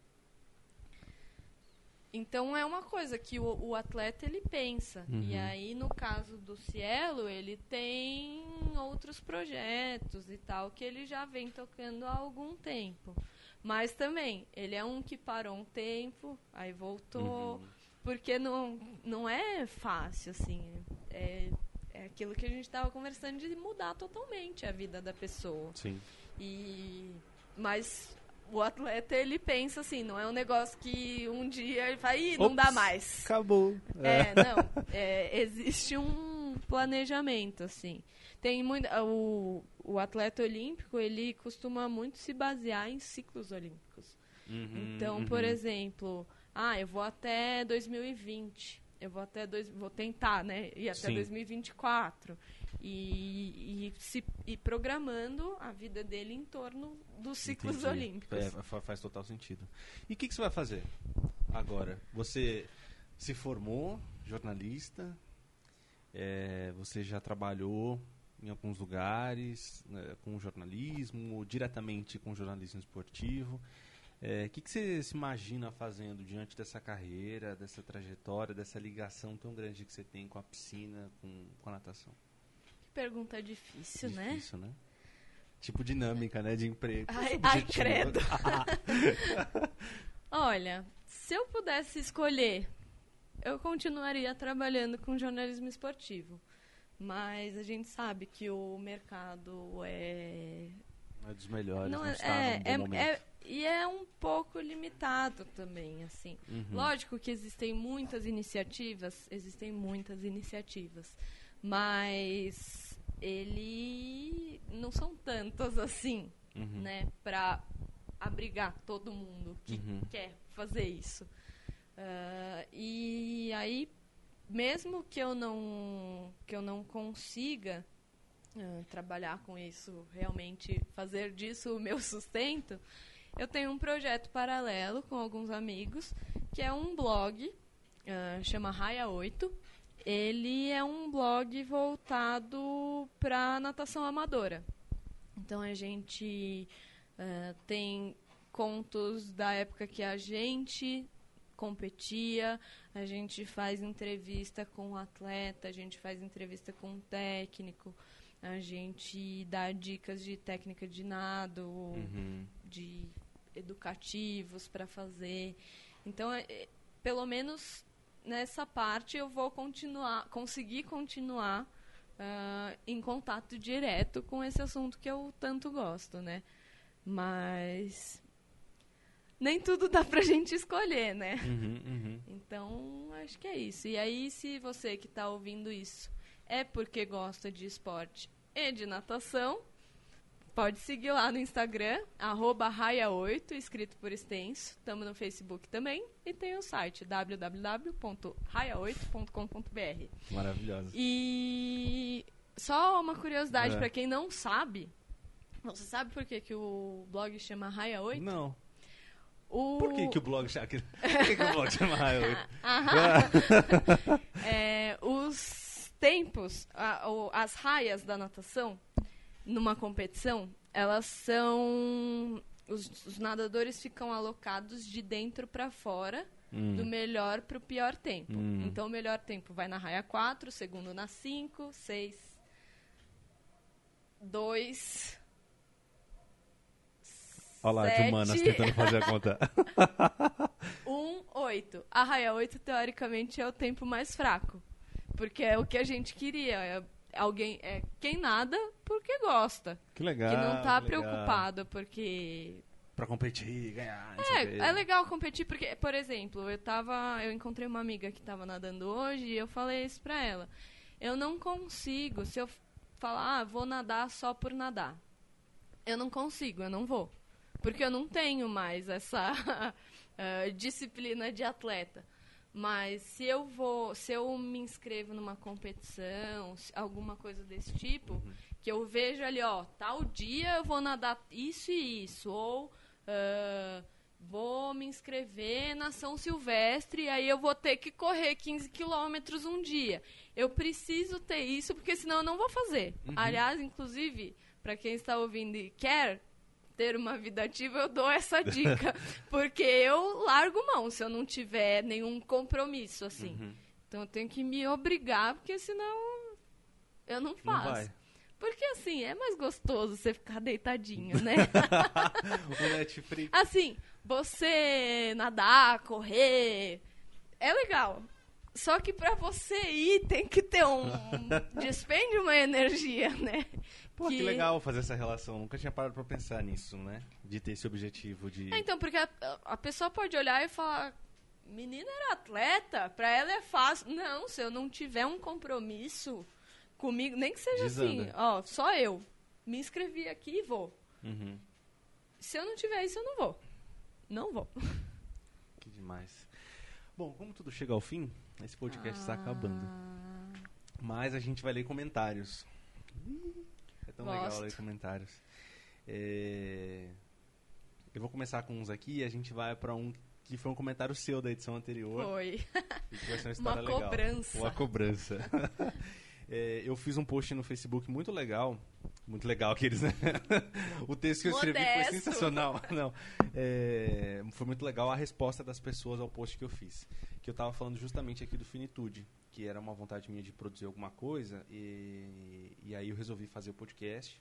Speaker 3: Então é uma coisa que o, o atleta ele pensa.
Speaker 2: Uhum.
Speaker 3: E aí, no caso do Cielo, ele tem outros projetos e tal que ele já vem tocando há algum tempo. Mas também, ele é um que parou um tempo, aí voltou.
Speaker 2: Uhum.
Speaker 3: Porque não, não é fácil, assim. É, é aquilo que a gente estava conversando de mudar totalmente a vida da pessoa.
Speaker 2: Sim.
Speaker 3: E mas o atleta ele pensa assim, não é um negócio que um dia ele vai, Ih, não dá mais.
Speaker 2: Acabou.
Speaker 3: É, não. é, existe um planejamento, assim. Tem muito. O, o atleta olímpico, ele costuma muito se basear em ciclos olímpicos.
Speaker 2: Uhum,
Speaker 3: Então, por
Speaker 2: uhum.
Speaker 3: exemplo, ah, eu vou até 2020. Eu vou até dois, vou tentar, né? Ir até
Speaker 2: Sim.
Speaker 3: 2024. E, e se e programando a vida dele em torno dos ciclos
Speaker 2: Entendi.
Speaker 3: olímpicos.
Speaker 2: É, fa- faz total sentido. E o que, que você vai fazer agora? Você se formou jornalista, é, você já trabalhou em alguns lugares né, com jornalismo, ou diretamente com jornalismo esportivo. É, O que, que você se imagina fazendo diante dessa carreira, dessa trajetória, dessa ligação tão grande que você tem com a piscina, com, com a natação?
Speaker 3: Que pergunta difícil, né?
Speaker 2: Difícil, né? Tipo dinâmica, né? De emprego.
Speaker 3: Ai, ai,
Speaker 2: Objetivo.
Speaker 3: credo. Olha, se eu pudesse escolher, eu continuaria trabalhando com jornalismo esportivo. Mas a gente sabe que o mercado é.
Speaker 2: É dos melhores,
Speaker 3: Não
Speaker 2: não,
Speaker 3: é,
Speaker 2: está
Speaker 3: é, é- é- e é um pouco limitado também, assim.
Speaker 2: Uhum.
Speaker 3: Lógico que existem muitas iniciativas, existem muitas iniciativas, mas ele não são tantas assim,
Speaker 2: Uhum.
Speaker 3: né, para abrigar todo mundo que
Speaker 2: Uhum.
Speaker 3: quer fazer isso. Ah, e aí, mesmo que eu não que eu não consiga ah, trabalhar com isso, realmente fazer disso o meu sustento, eu tenho um projeto paralelo com alguns amigos, que é um blog, ah, chama Raia 8. Ele é um blog voltado para natação amadora. Então a gente ah, tem contos da época que a gente competia, a gente faz entrevista com o atleta, a gente faz entrevista com o técnico, a gente dá dicas de técnica de nado,
Speaker 2: Uhum.
Speaker 3: de educativos para fazer. Então, é- é- pelo menos nessa parte eu vou continuar, conseguir continuar ah, em contato direto com esse assunto que eu tanto gosto, né? Mas nem tudo dá pra gente escolher, né?
Speaker 2: Uhum, uhum.
Speaker 3: Então, acho que é isso. E aí, se você que está ouvindo isso é porque gosta de esporte e de natação, pode seguir lá no Instagram, arroba raia8, escrito por extenso. Estamos no Facebook também. E tem o site www.raia8.com.br.
Speaker 2: Maravilhosa.
Speaker 3: E só uma curiosidade
Speaker 2: É.
Speaker 3: para quem não sabe. Você sabe por que, que o blog chama Raia 8?
Speaker 2: Não.
Speaker 3: O...
Speaker 2: Por que, que o blog chama. Por que, que o blog chama Raio 8?
Speaker 3: Aham. É, os tempos, a- o- as raias da natação numa competição, elas são. Os, os nadadores ficam alocados de dentro para fora,
Speaker 2: Hum.
Speaker 3: do melhor para o pior tempo.
Speaker 2: Hum.
Speaker 3: Então, o melhor tempo vai na raia 4, o segundo na 5, 6, 2.
Speaker 2: Olha lá, de humanas tentando fazer a conta.
Speaker 3: 1, 8. A raia 8, teoricamente, é o tempo mais fraco. Porque é o que a gente queria. É alguém, é quem nada porque gosta.
Speaker 2: Que legal.
Speaker 3: que não tá
Speaker 2: legal.
Speaker 3: preocupado porque.
Speaker 2: Pra competir, ganhar.
Speaker 3: É, é legal competir porque, por exemplo, eu tava. Eu encontrei uma amiga que tava nadando hoje e eu falei isso pra ela. Eu não consigo, se eu falar, ah, vou nadar só por nadar. Eu não consigo, eu não vou. Porque eu não tenho mais essa eh, disciplina de atleta. Mas se eu vou, se eu me inscrevo numa competição, alguma coisa desse tipo, que eu vejo ali, ó, tal dia eu vou nadar isso e isso, ou ah, vou me inscrever na São Silvestre e aí eu vou ter que correr 15 quilômetros um dia. Eu preciso ter isso, porque senão eu não vou fazer.
Speaker 2: Uhum.
Speaker 3: Aliás, inclusive, para quem está ouvindo e quer ter uma vida ativa, eu dou essa dica. porque eu largo mão se eu não tiver nenhum compromisso, assim.
Speaker 2: Uhum.
Speaker 3: Então eu tenho que me obrigar, porque senão eu não
Speaker 2: Não
Speaker 3: faço.
Speaker 2: vai.
Speaker 3: Porque assim, é mais gostoso você ficar deitadinho, né?
Speaker 2: o Netflix.
Speaker 3: assim, você nadar, correr, é legal. Só que pra você ir tem que ter um despende uma energia, né?
Speaker 2: Pô, que...
Speaker 3: que-
Speaker 2: legal fazer essa relação. Nunca tinha parado pra pensar nisso, né? De ter esse objetivo de.
Speaker 3: É, então, porque a, a pessoa pode olhar e falar, menina era atleta, pra ela é fácil. Não, se eu não tiver um compromisso comigo, nem que seja
Speaker 2: Desanda.
Speaker 3: assim, ó, só eu. Me inscrevi aqui e vou.
Speaker 2: Uhum.
Speaker 3: Se eu não tiver isso, eu não vou. Não vou.
Speaker 2: Que demais. Bom, como tudo chega ao fim, esse podcast está acabando.
Speaker 3: Ah,
Speaker 2: Mas a gente vai ler comentários. É tão legal
Speaker 3: Gosto.
Speaker 2: ler comentários. É, Eu vou começar com uns aqui e a gente vai pra um que foi um comentário seu da edição anterior.
Speaker 3: Foi.
Speaker 2: E uma
Speaker 3: Uma
Speaker 2: legal.
Speaker 3: cobrança.
Speaker 2: Uma cobrança. É, eu fiz um post no Facebook muito legal. Muito legal aqueles, né? o texto que eu escrevi foi sensacional. Não. É, foi muito legal a resposta das pessoas ao post que eu fiz. Que eu tava falando justamente aqui do Finitude. Que era uma vontade minha de produzir alguma coisa. E, e aí eu resolvi fazer o podcast.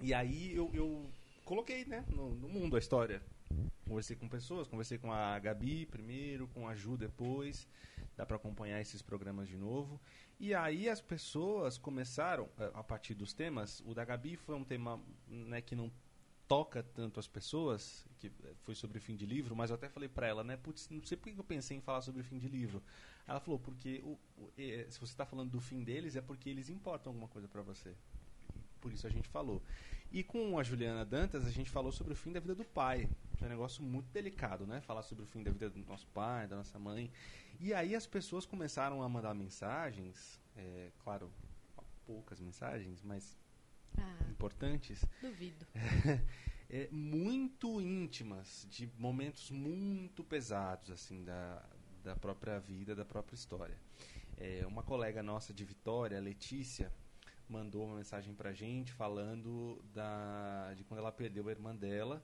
Speaker 2: E aí eu, eu coloquei, né, no, no mundo a história. Conversei com pessoas, conversei com a Gabi primeiro, com a Ju depois. Dá para acompanhar esses programas de novo. E aí as pessoas começaram, eh, a partir dos temas, o da Gabi foi um tema né, que não toca tanto as pessoas, que eh, foi sobre fim de livro, mas eu até falei para ela, né, putz, não sei por que eu pensei em falar sobre fim de livro. Ela falou, porque o, o- eh, se você está falando do fim deles, é porque eles importam alguma coisa para você. Por isso a gente falou. E com a Juliana Dantas, a gente falou sobre o fim da vida do pai. É um negócio muito delicado, né? Falar sobre o fim da vida do nosso pai, da nossa mãe. E aí as pessoas começaram a mandar mensagens, é, claro, poucas mensagens, mas
Speaker 3: Ah,
Speaker 2: importantes,
Speaker 3: duvido.
Speaker 2: é, muito íntimas, de momentos muito pesados, assim, da, da própria vida, da própria história. É, uma colega nossa de Vitória, Letícia, mandou uma mensagem pra gente falando da, de quando ela perdeu a irmã dela.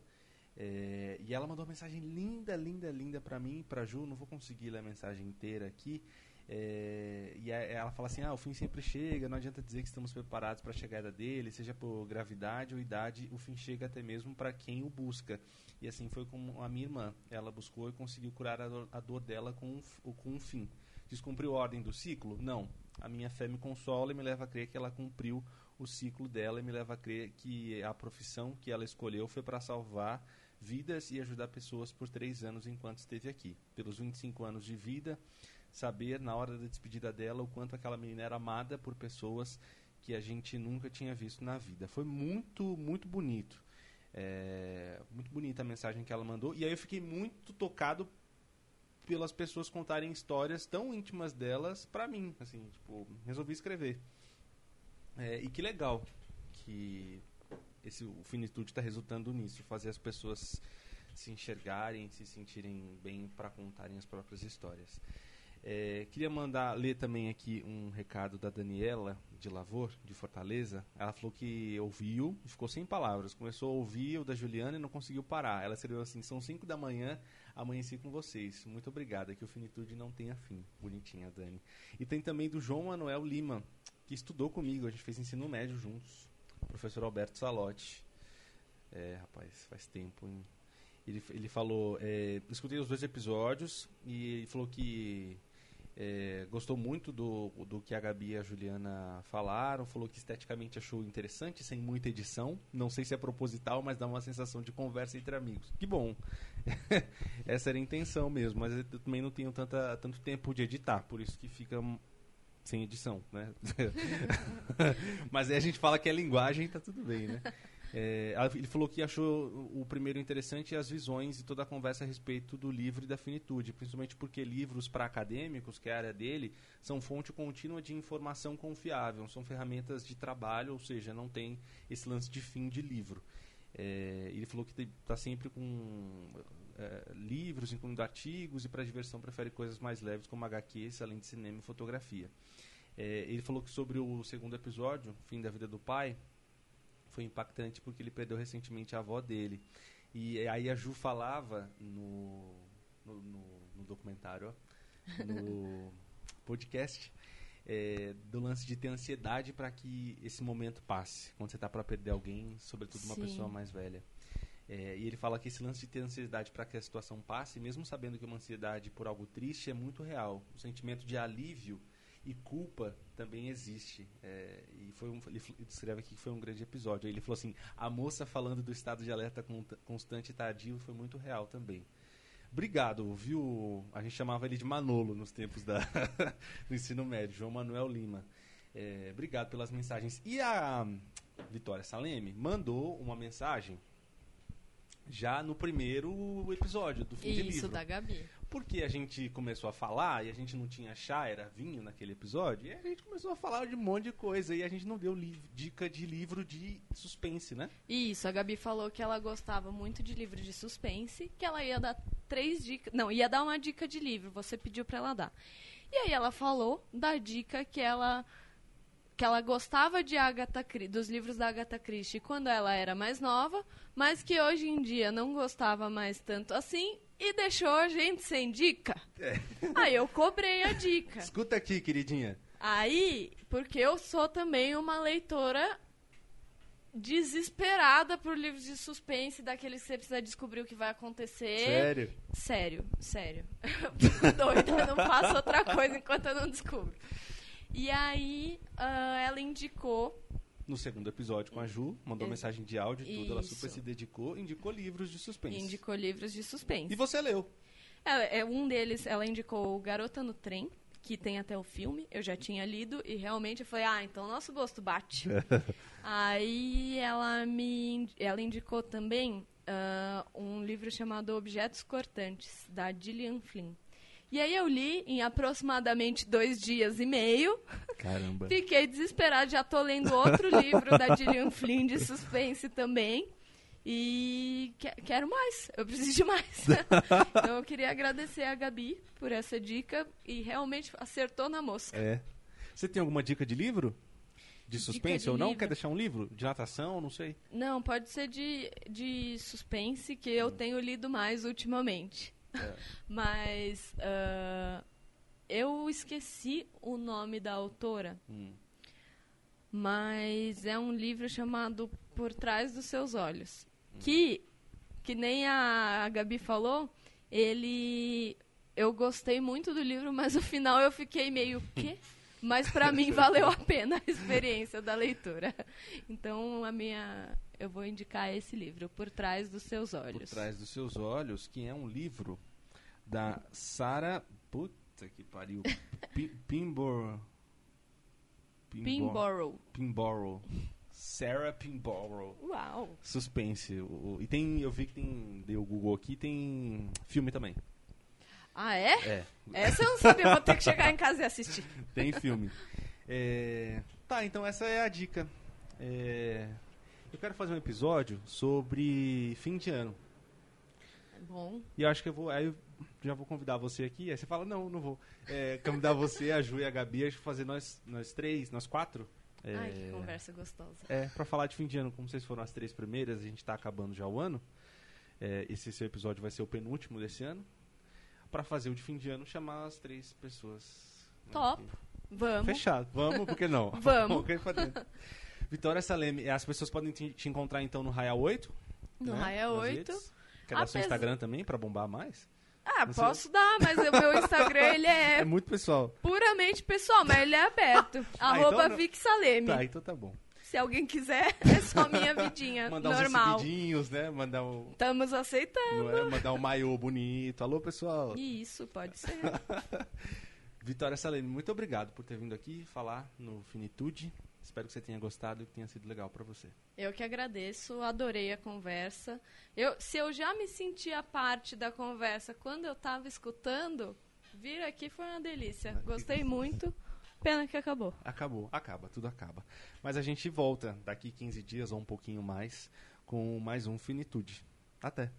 Speaker 2: É, e ela mandou uma mensagem linda, linda, linda pra mim, pra Ju. Não vou conseguir ler a mensagem inteira aqui. É, e a- ela fala assim: ah, o fim sempre chega, não adianta dizer que estamos preparados para a chegada dele, seja por gravidade ou idade, o fim chega até mesmo para quem o busca. E assim foi como a minha irmã. Ela buscou e conseguiu curar a dor, a dor dela com com um fim. Descumpriu a ordem do ciclo? Não. A minha fé me consola e me leva a crer que ela cumpriu o ciclo dela e me leva a crer que a profissão que ela escolheu foi para salvar vidas e ajudar pessoas por três anos enquanto esteve aqui. Pelos 25 anos de vida, saber na hora da despedida dela o quanto aquela menina era amada por pessoas que a gente nunca tinha visto na vida. Foi muito, muito bonito. É, muito bonita a mensagem que ela mandou. E aí eu fiquei muito tocado pelas pessoas contarem histórias tão íntimas delas pra mim. Assim, tipo, resolvi escrever. É, e que legal que esse, o Finitude está resultando nisso, fazer as pessoas se enxergarem, se sentirem bem para contarem as próprias histórias. É, queria mandar ler também aqui um recado da Daniela de Lavor, de Fortaleza. Ela falou que ouviu ficou sem palavras. Começou a ouvir o da Juliana e não conseguiu parar. Ela escreveu assim: são 5 da manhã, amanheci com vocês. Muito obrigada, que o Finitude não tenha fim. Bonitinha, Dani. E tem também do João Manuel Lima, que estudou comigo. A gente fez ensino médio juntos. Professor Alberto Salotti. É, rapaz, faz tempo, hein? Ele, ele falou, é, escutei os dois episódios e ele falou que é, gostou muito do, do que a Gabi e a Juliana falaram, falou que esteticamente achou interessante, sem muita edição. Não sei se é proposital, mas dá uma sensação de conversa entre amigos. Que bom. Essa era a intenção mesmo, mas eu também não tenho tanta, tanto tempo de editar, por isso que fica sem edição, né? mas aí a gente fala que é linguagem, tá tudo bem, né? É, ele falou que achou o primeiro interessante as visões e toda a conversa a respeito do livro e da finitude, principalmente porque livros para acadêmicos, que é a área dele, são fonte contínua de informação confiável, são ferramentas de trabalho, ou seja, não tem esse lance de fim de livro. É, ele falou que está sempre com é, livros, incluindo artigos, e para diversão prefere coisas mais leves como HQs, além de cinema e fotografia. É, ele falou que sobre o segundo episódio, Fim da Vida do Pai, foi impactante porque ele perdeu recentemente a avó dele. E aí a Ju falava no, no, no, no documentário, ó, no podcast, é, do lance de ter ansiedade para que esse momento passe, quando você está para perder alguém, sobretudo uma Sim. pessoa mais velha. É, e ele fala que esse lance de ter ansiedade para que a situação passe, mesmo sabendo que uma ansiedade por algo triste é muito real. O sentimento de alívio e culpa também existe. É, e foi um, ele descreve aqui que foi um grande episódio. Ele falou assim: a moça falando do estado de alerta constante e tardio foi muito real também. Obrigado, viu? A gente chamava ele de Manolo nos tempos da, do ensino médio, João Manuel Lima. É, obrigado pelas mensagens. E a Vitória Saleme mandou uma mensagem já no primeiro episódio do fim
Speaker 3: Isso,
Speaker 2: de livro.
Speaker 3: Isso, da Gabi.
Speaker 2: Porque a gente começou a falar e a gente não tinha chá, era vinho naquele episódio, e a gente começou a falar de um monte de coisa e a gente não deu dica de livro de suspense, né?
Speaker 3: Isso, a Gabi falou que ela gostava muito de livro de suspense, que ela ia dar três dicas. Não, ia dar uma dica de livro, você pediu para ela dar. E aí ela falou da dica que ela que ela gostava de Agatha dos livros da Agatha Christie quando ela era mais nova, mas que hoje em dia não gostava mais tanto assim e deixou a gente sem dica. É. Aí eu cobrei a dica.
Speaker 2: Escuta aqui, queridinha.
Speaker 3: Aí, porque eu sou também uma leitora desesperada por livros de suspense, daqueles que você precisa descobrir o que vai acontecer.
Speaker 2: Sério?
Speaker 3: Sério, sério. Eu fico doida, eu não faço outra coisa enquanto eu não descubro. E aí, uh, ela indicou
Speaker 2: no segundo episódio com a Ju, mandou mensagem de áudio e tudo, ela super se dedicou, indicou livros de suspense.
Speaker 3: Indicou livros de suspense.
Speaker 2: E você leu?
Speaker 3: É, é, um deles, ela indicou Garota no Trem, que tem até o filme, eu já tinha lido, e realmente eu falei, ah, então nosso gosto bate. Aí ela me ela indicou também uh, um livro chamado Objetos Cortantes, da Gillian Flynn. E aí eu li em aproximadamente dois dias e meio.
Speaker 2: Caramba.
Speaker 3: Fiquei desesperada, já tô lendo outro livro da Gillian Flynn de suspense também. E que, quero mais, eu preciso de mais. então eu queria agradecer a Gabi por essa dica e realmente acertou na mosca.
Speaker 2: É. Você tem alguma dica de livro? De suspense de ou não? Livro. Quer deixar um livro? De natação? Não sei.
Speaker 3: Não, pode ser de, de suspense que eu hum. tenho lido mais ultimamente. É. Mas uh, eu esqueci o nome da autora. Hum. Mas é um livro chamado Por Trás dos Seus Olhos. Hum. Que, que nem a Gabi falou, ele. Eu gostei muito do livro, mas no final eu fiquei meio. Quê? Mas para mim valeu a pena a experiência da leitura. Então a minha eu vou indicar esse livro, Por Trás dos Seus Olhos.
Speaker 2: Por Trás dos Seus Olhos, que é um livro da Sara. Puta que pariu. Pimbor.
Speaker 3: Pimborough.
Speaker 2: Pimborough. Sarah Pimborough.
Speaker 3: Uau.
Speaker 2: Suspense. E tem, eu vi que tem, deu o Google aqui, tem filme também.
Speaker 3: Ah, é?
Speaker 2: É.
Speaker 3: Essa eu não sabia, vou ter que chegar em casa e assistir.
Speaker 2: Tem filme. É, tá, então essa é a dica. É, eu quero fazer um episódio sobre fim de ano.
Speaker 3: Bom.
Speaker 2: E eu acho que eu vou. Aí já vou convidar você aqui. Aí você fala, não, não vou. É, convidar você, a Ju e a Gabi, acho que fazer nós, nós três, nós quatro.
Speaker 3: É, Ai, que conversa gostosa.
Speaker 2: É, pra falar de fim de ano, como vocês foram as três primeiras, a gente tá acabando já o ano. É, esse seu episódio vai ser o penúltimo desse ano. Pra fazer o de fim de ano, chamar as três pessoas.
Speaker 3: Né, Top. Que... Vamos.
Speaker 2: Fechado. Vamos, por que não?
Speaker 3: Vamos.
Speaker 2: Vitória Saleme, as pessoas podem te, te encontrar então no Raia 8.
Speaker 3: No né? Raia 8.
Speaker 2: Quer dar seu Instagram também pra bombar mais?
Speaker 3: Ah, Você... posso dar, mas o meu Instagram ele é.
Speaker 2: É muito pessoal.
Speaker 3: Puramente pessoal, mas ele é aberto. ah, Arroba então Vic Saleme.
Speaker 2: Tá, então tá bom.
Speaker 3: Se alguém quiser, é só minha vidinha
Speaker 2: Mandar
Speaker 3: normal.
Speaker 2: uns seguidinhos, né? Mandar um...
Speaker 3: Estamos aceitando.
Speaker 2: É? Mandar um maiô bonito. Alô, pessoal.
Speaker 3: Isso, pode ser.
Speaker 2: Vitória Saleme, muito obrigado por ter vindo aqui falar no Finitude. Espero que você tenha gostado e que tenha sido legal para você.
Speaker 3: Eu que agradeço, adorei a conversa. Eu, se eu já me sentia parte da conversa quando eu estava escutando, vir aqui foi uma delícia. Gostei muito. Pena que acabou.
Speaker 2: Acabou, acaba, tudo acaba. Mas a gente volta daqui 15 dias ou um pouquinho mais com mais um Finitude. Até!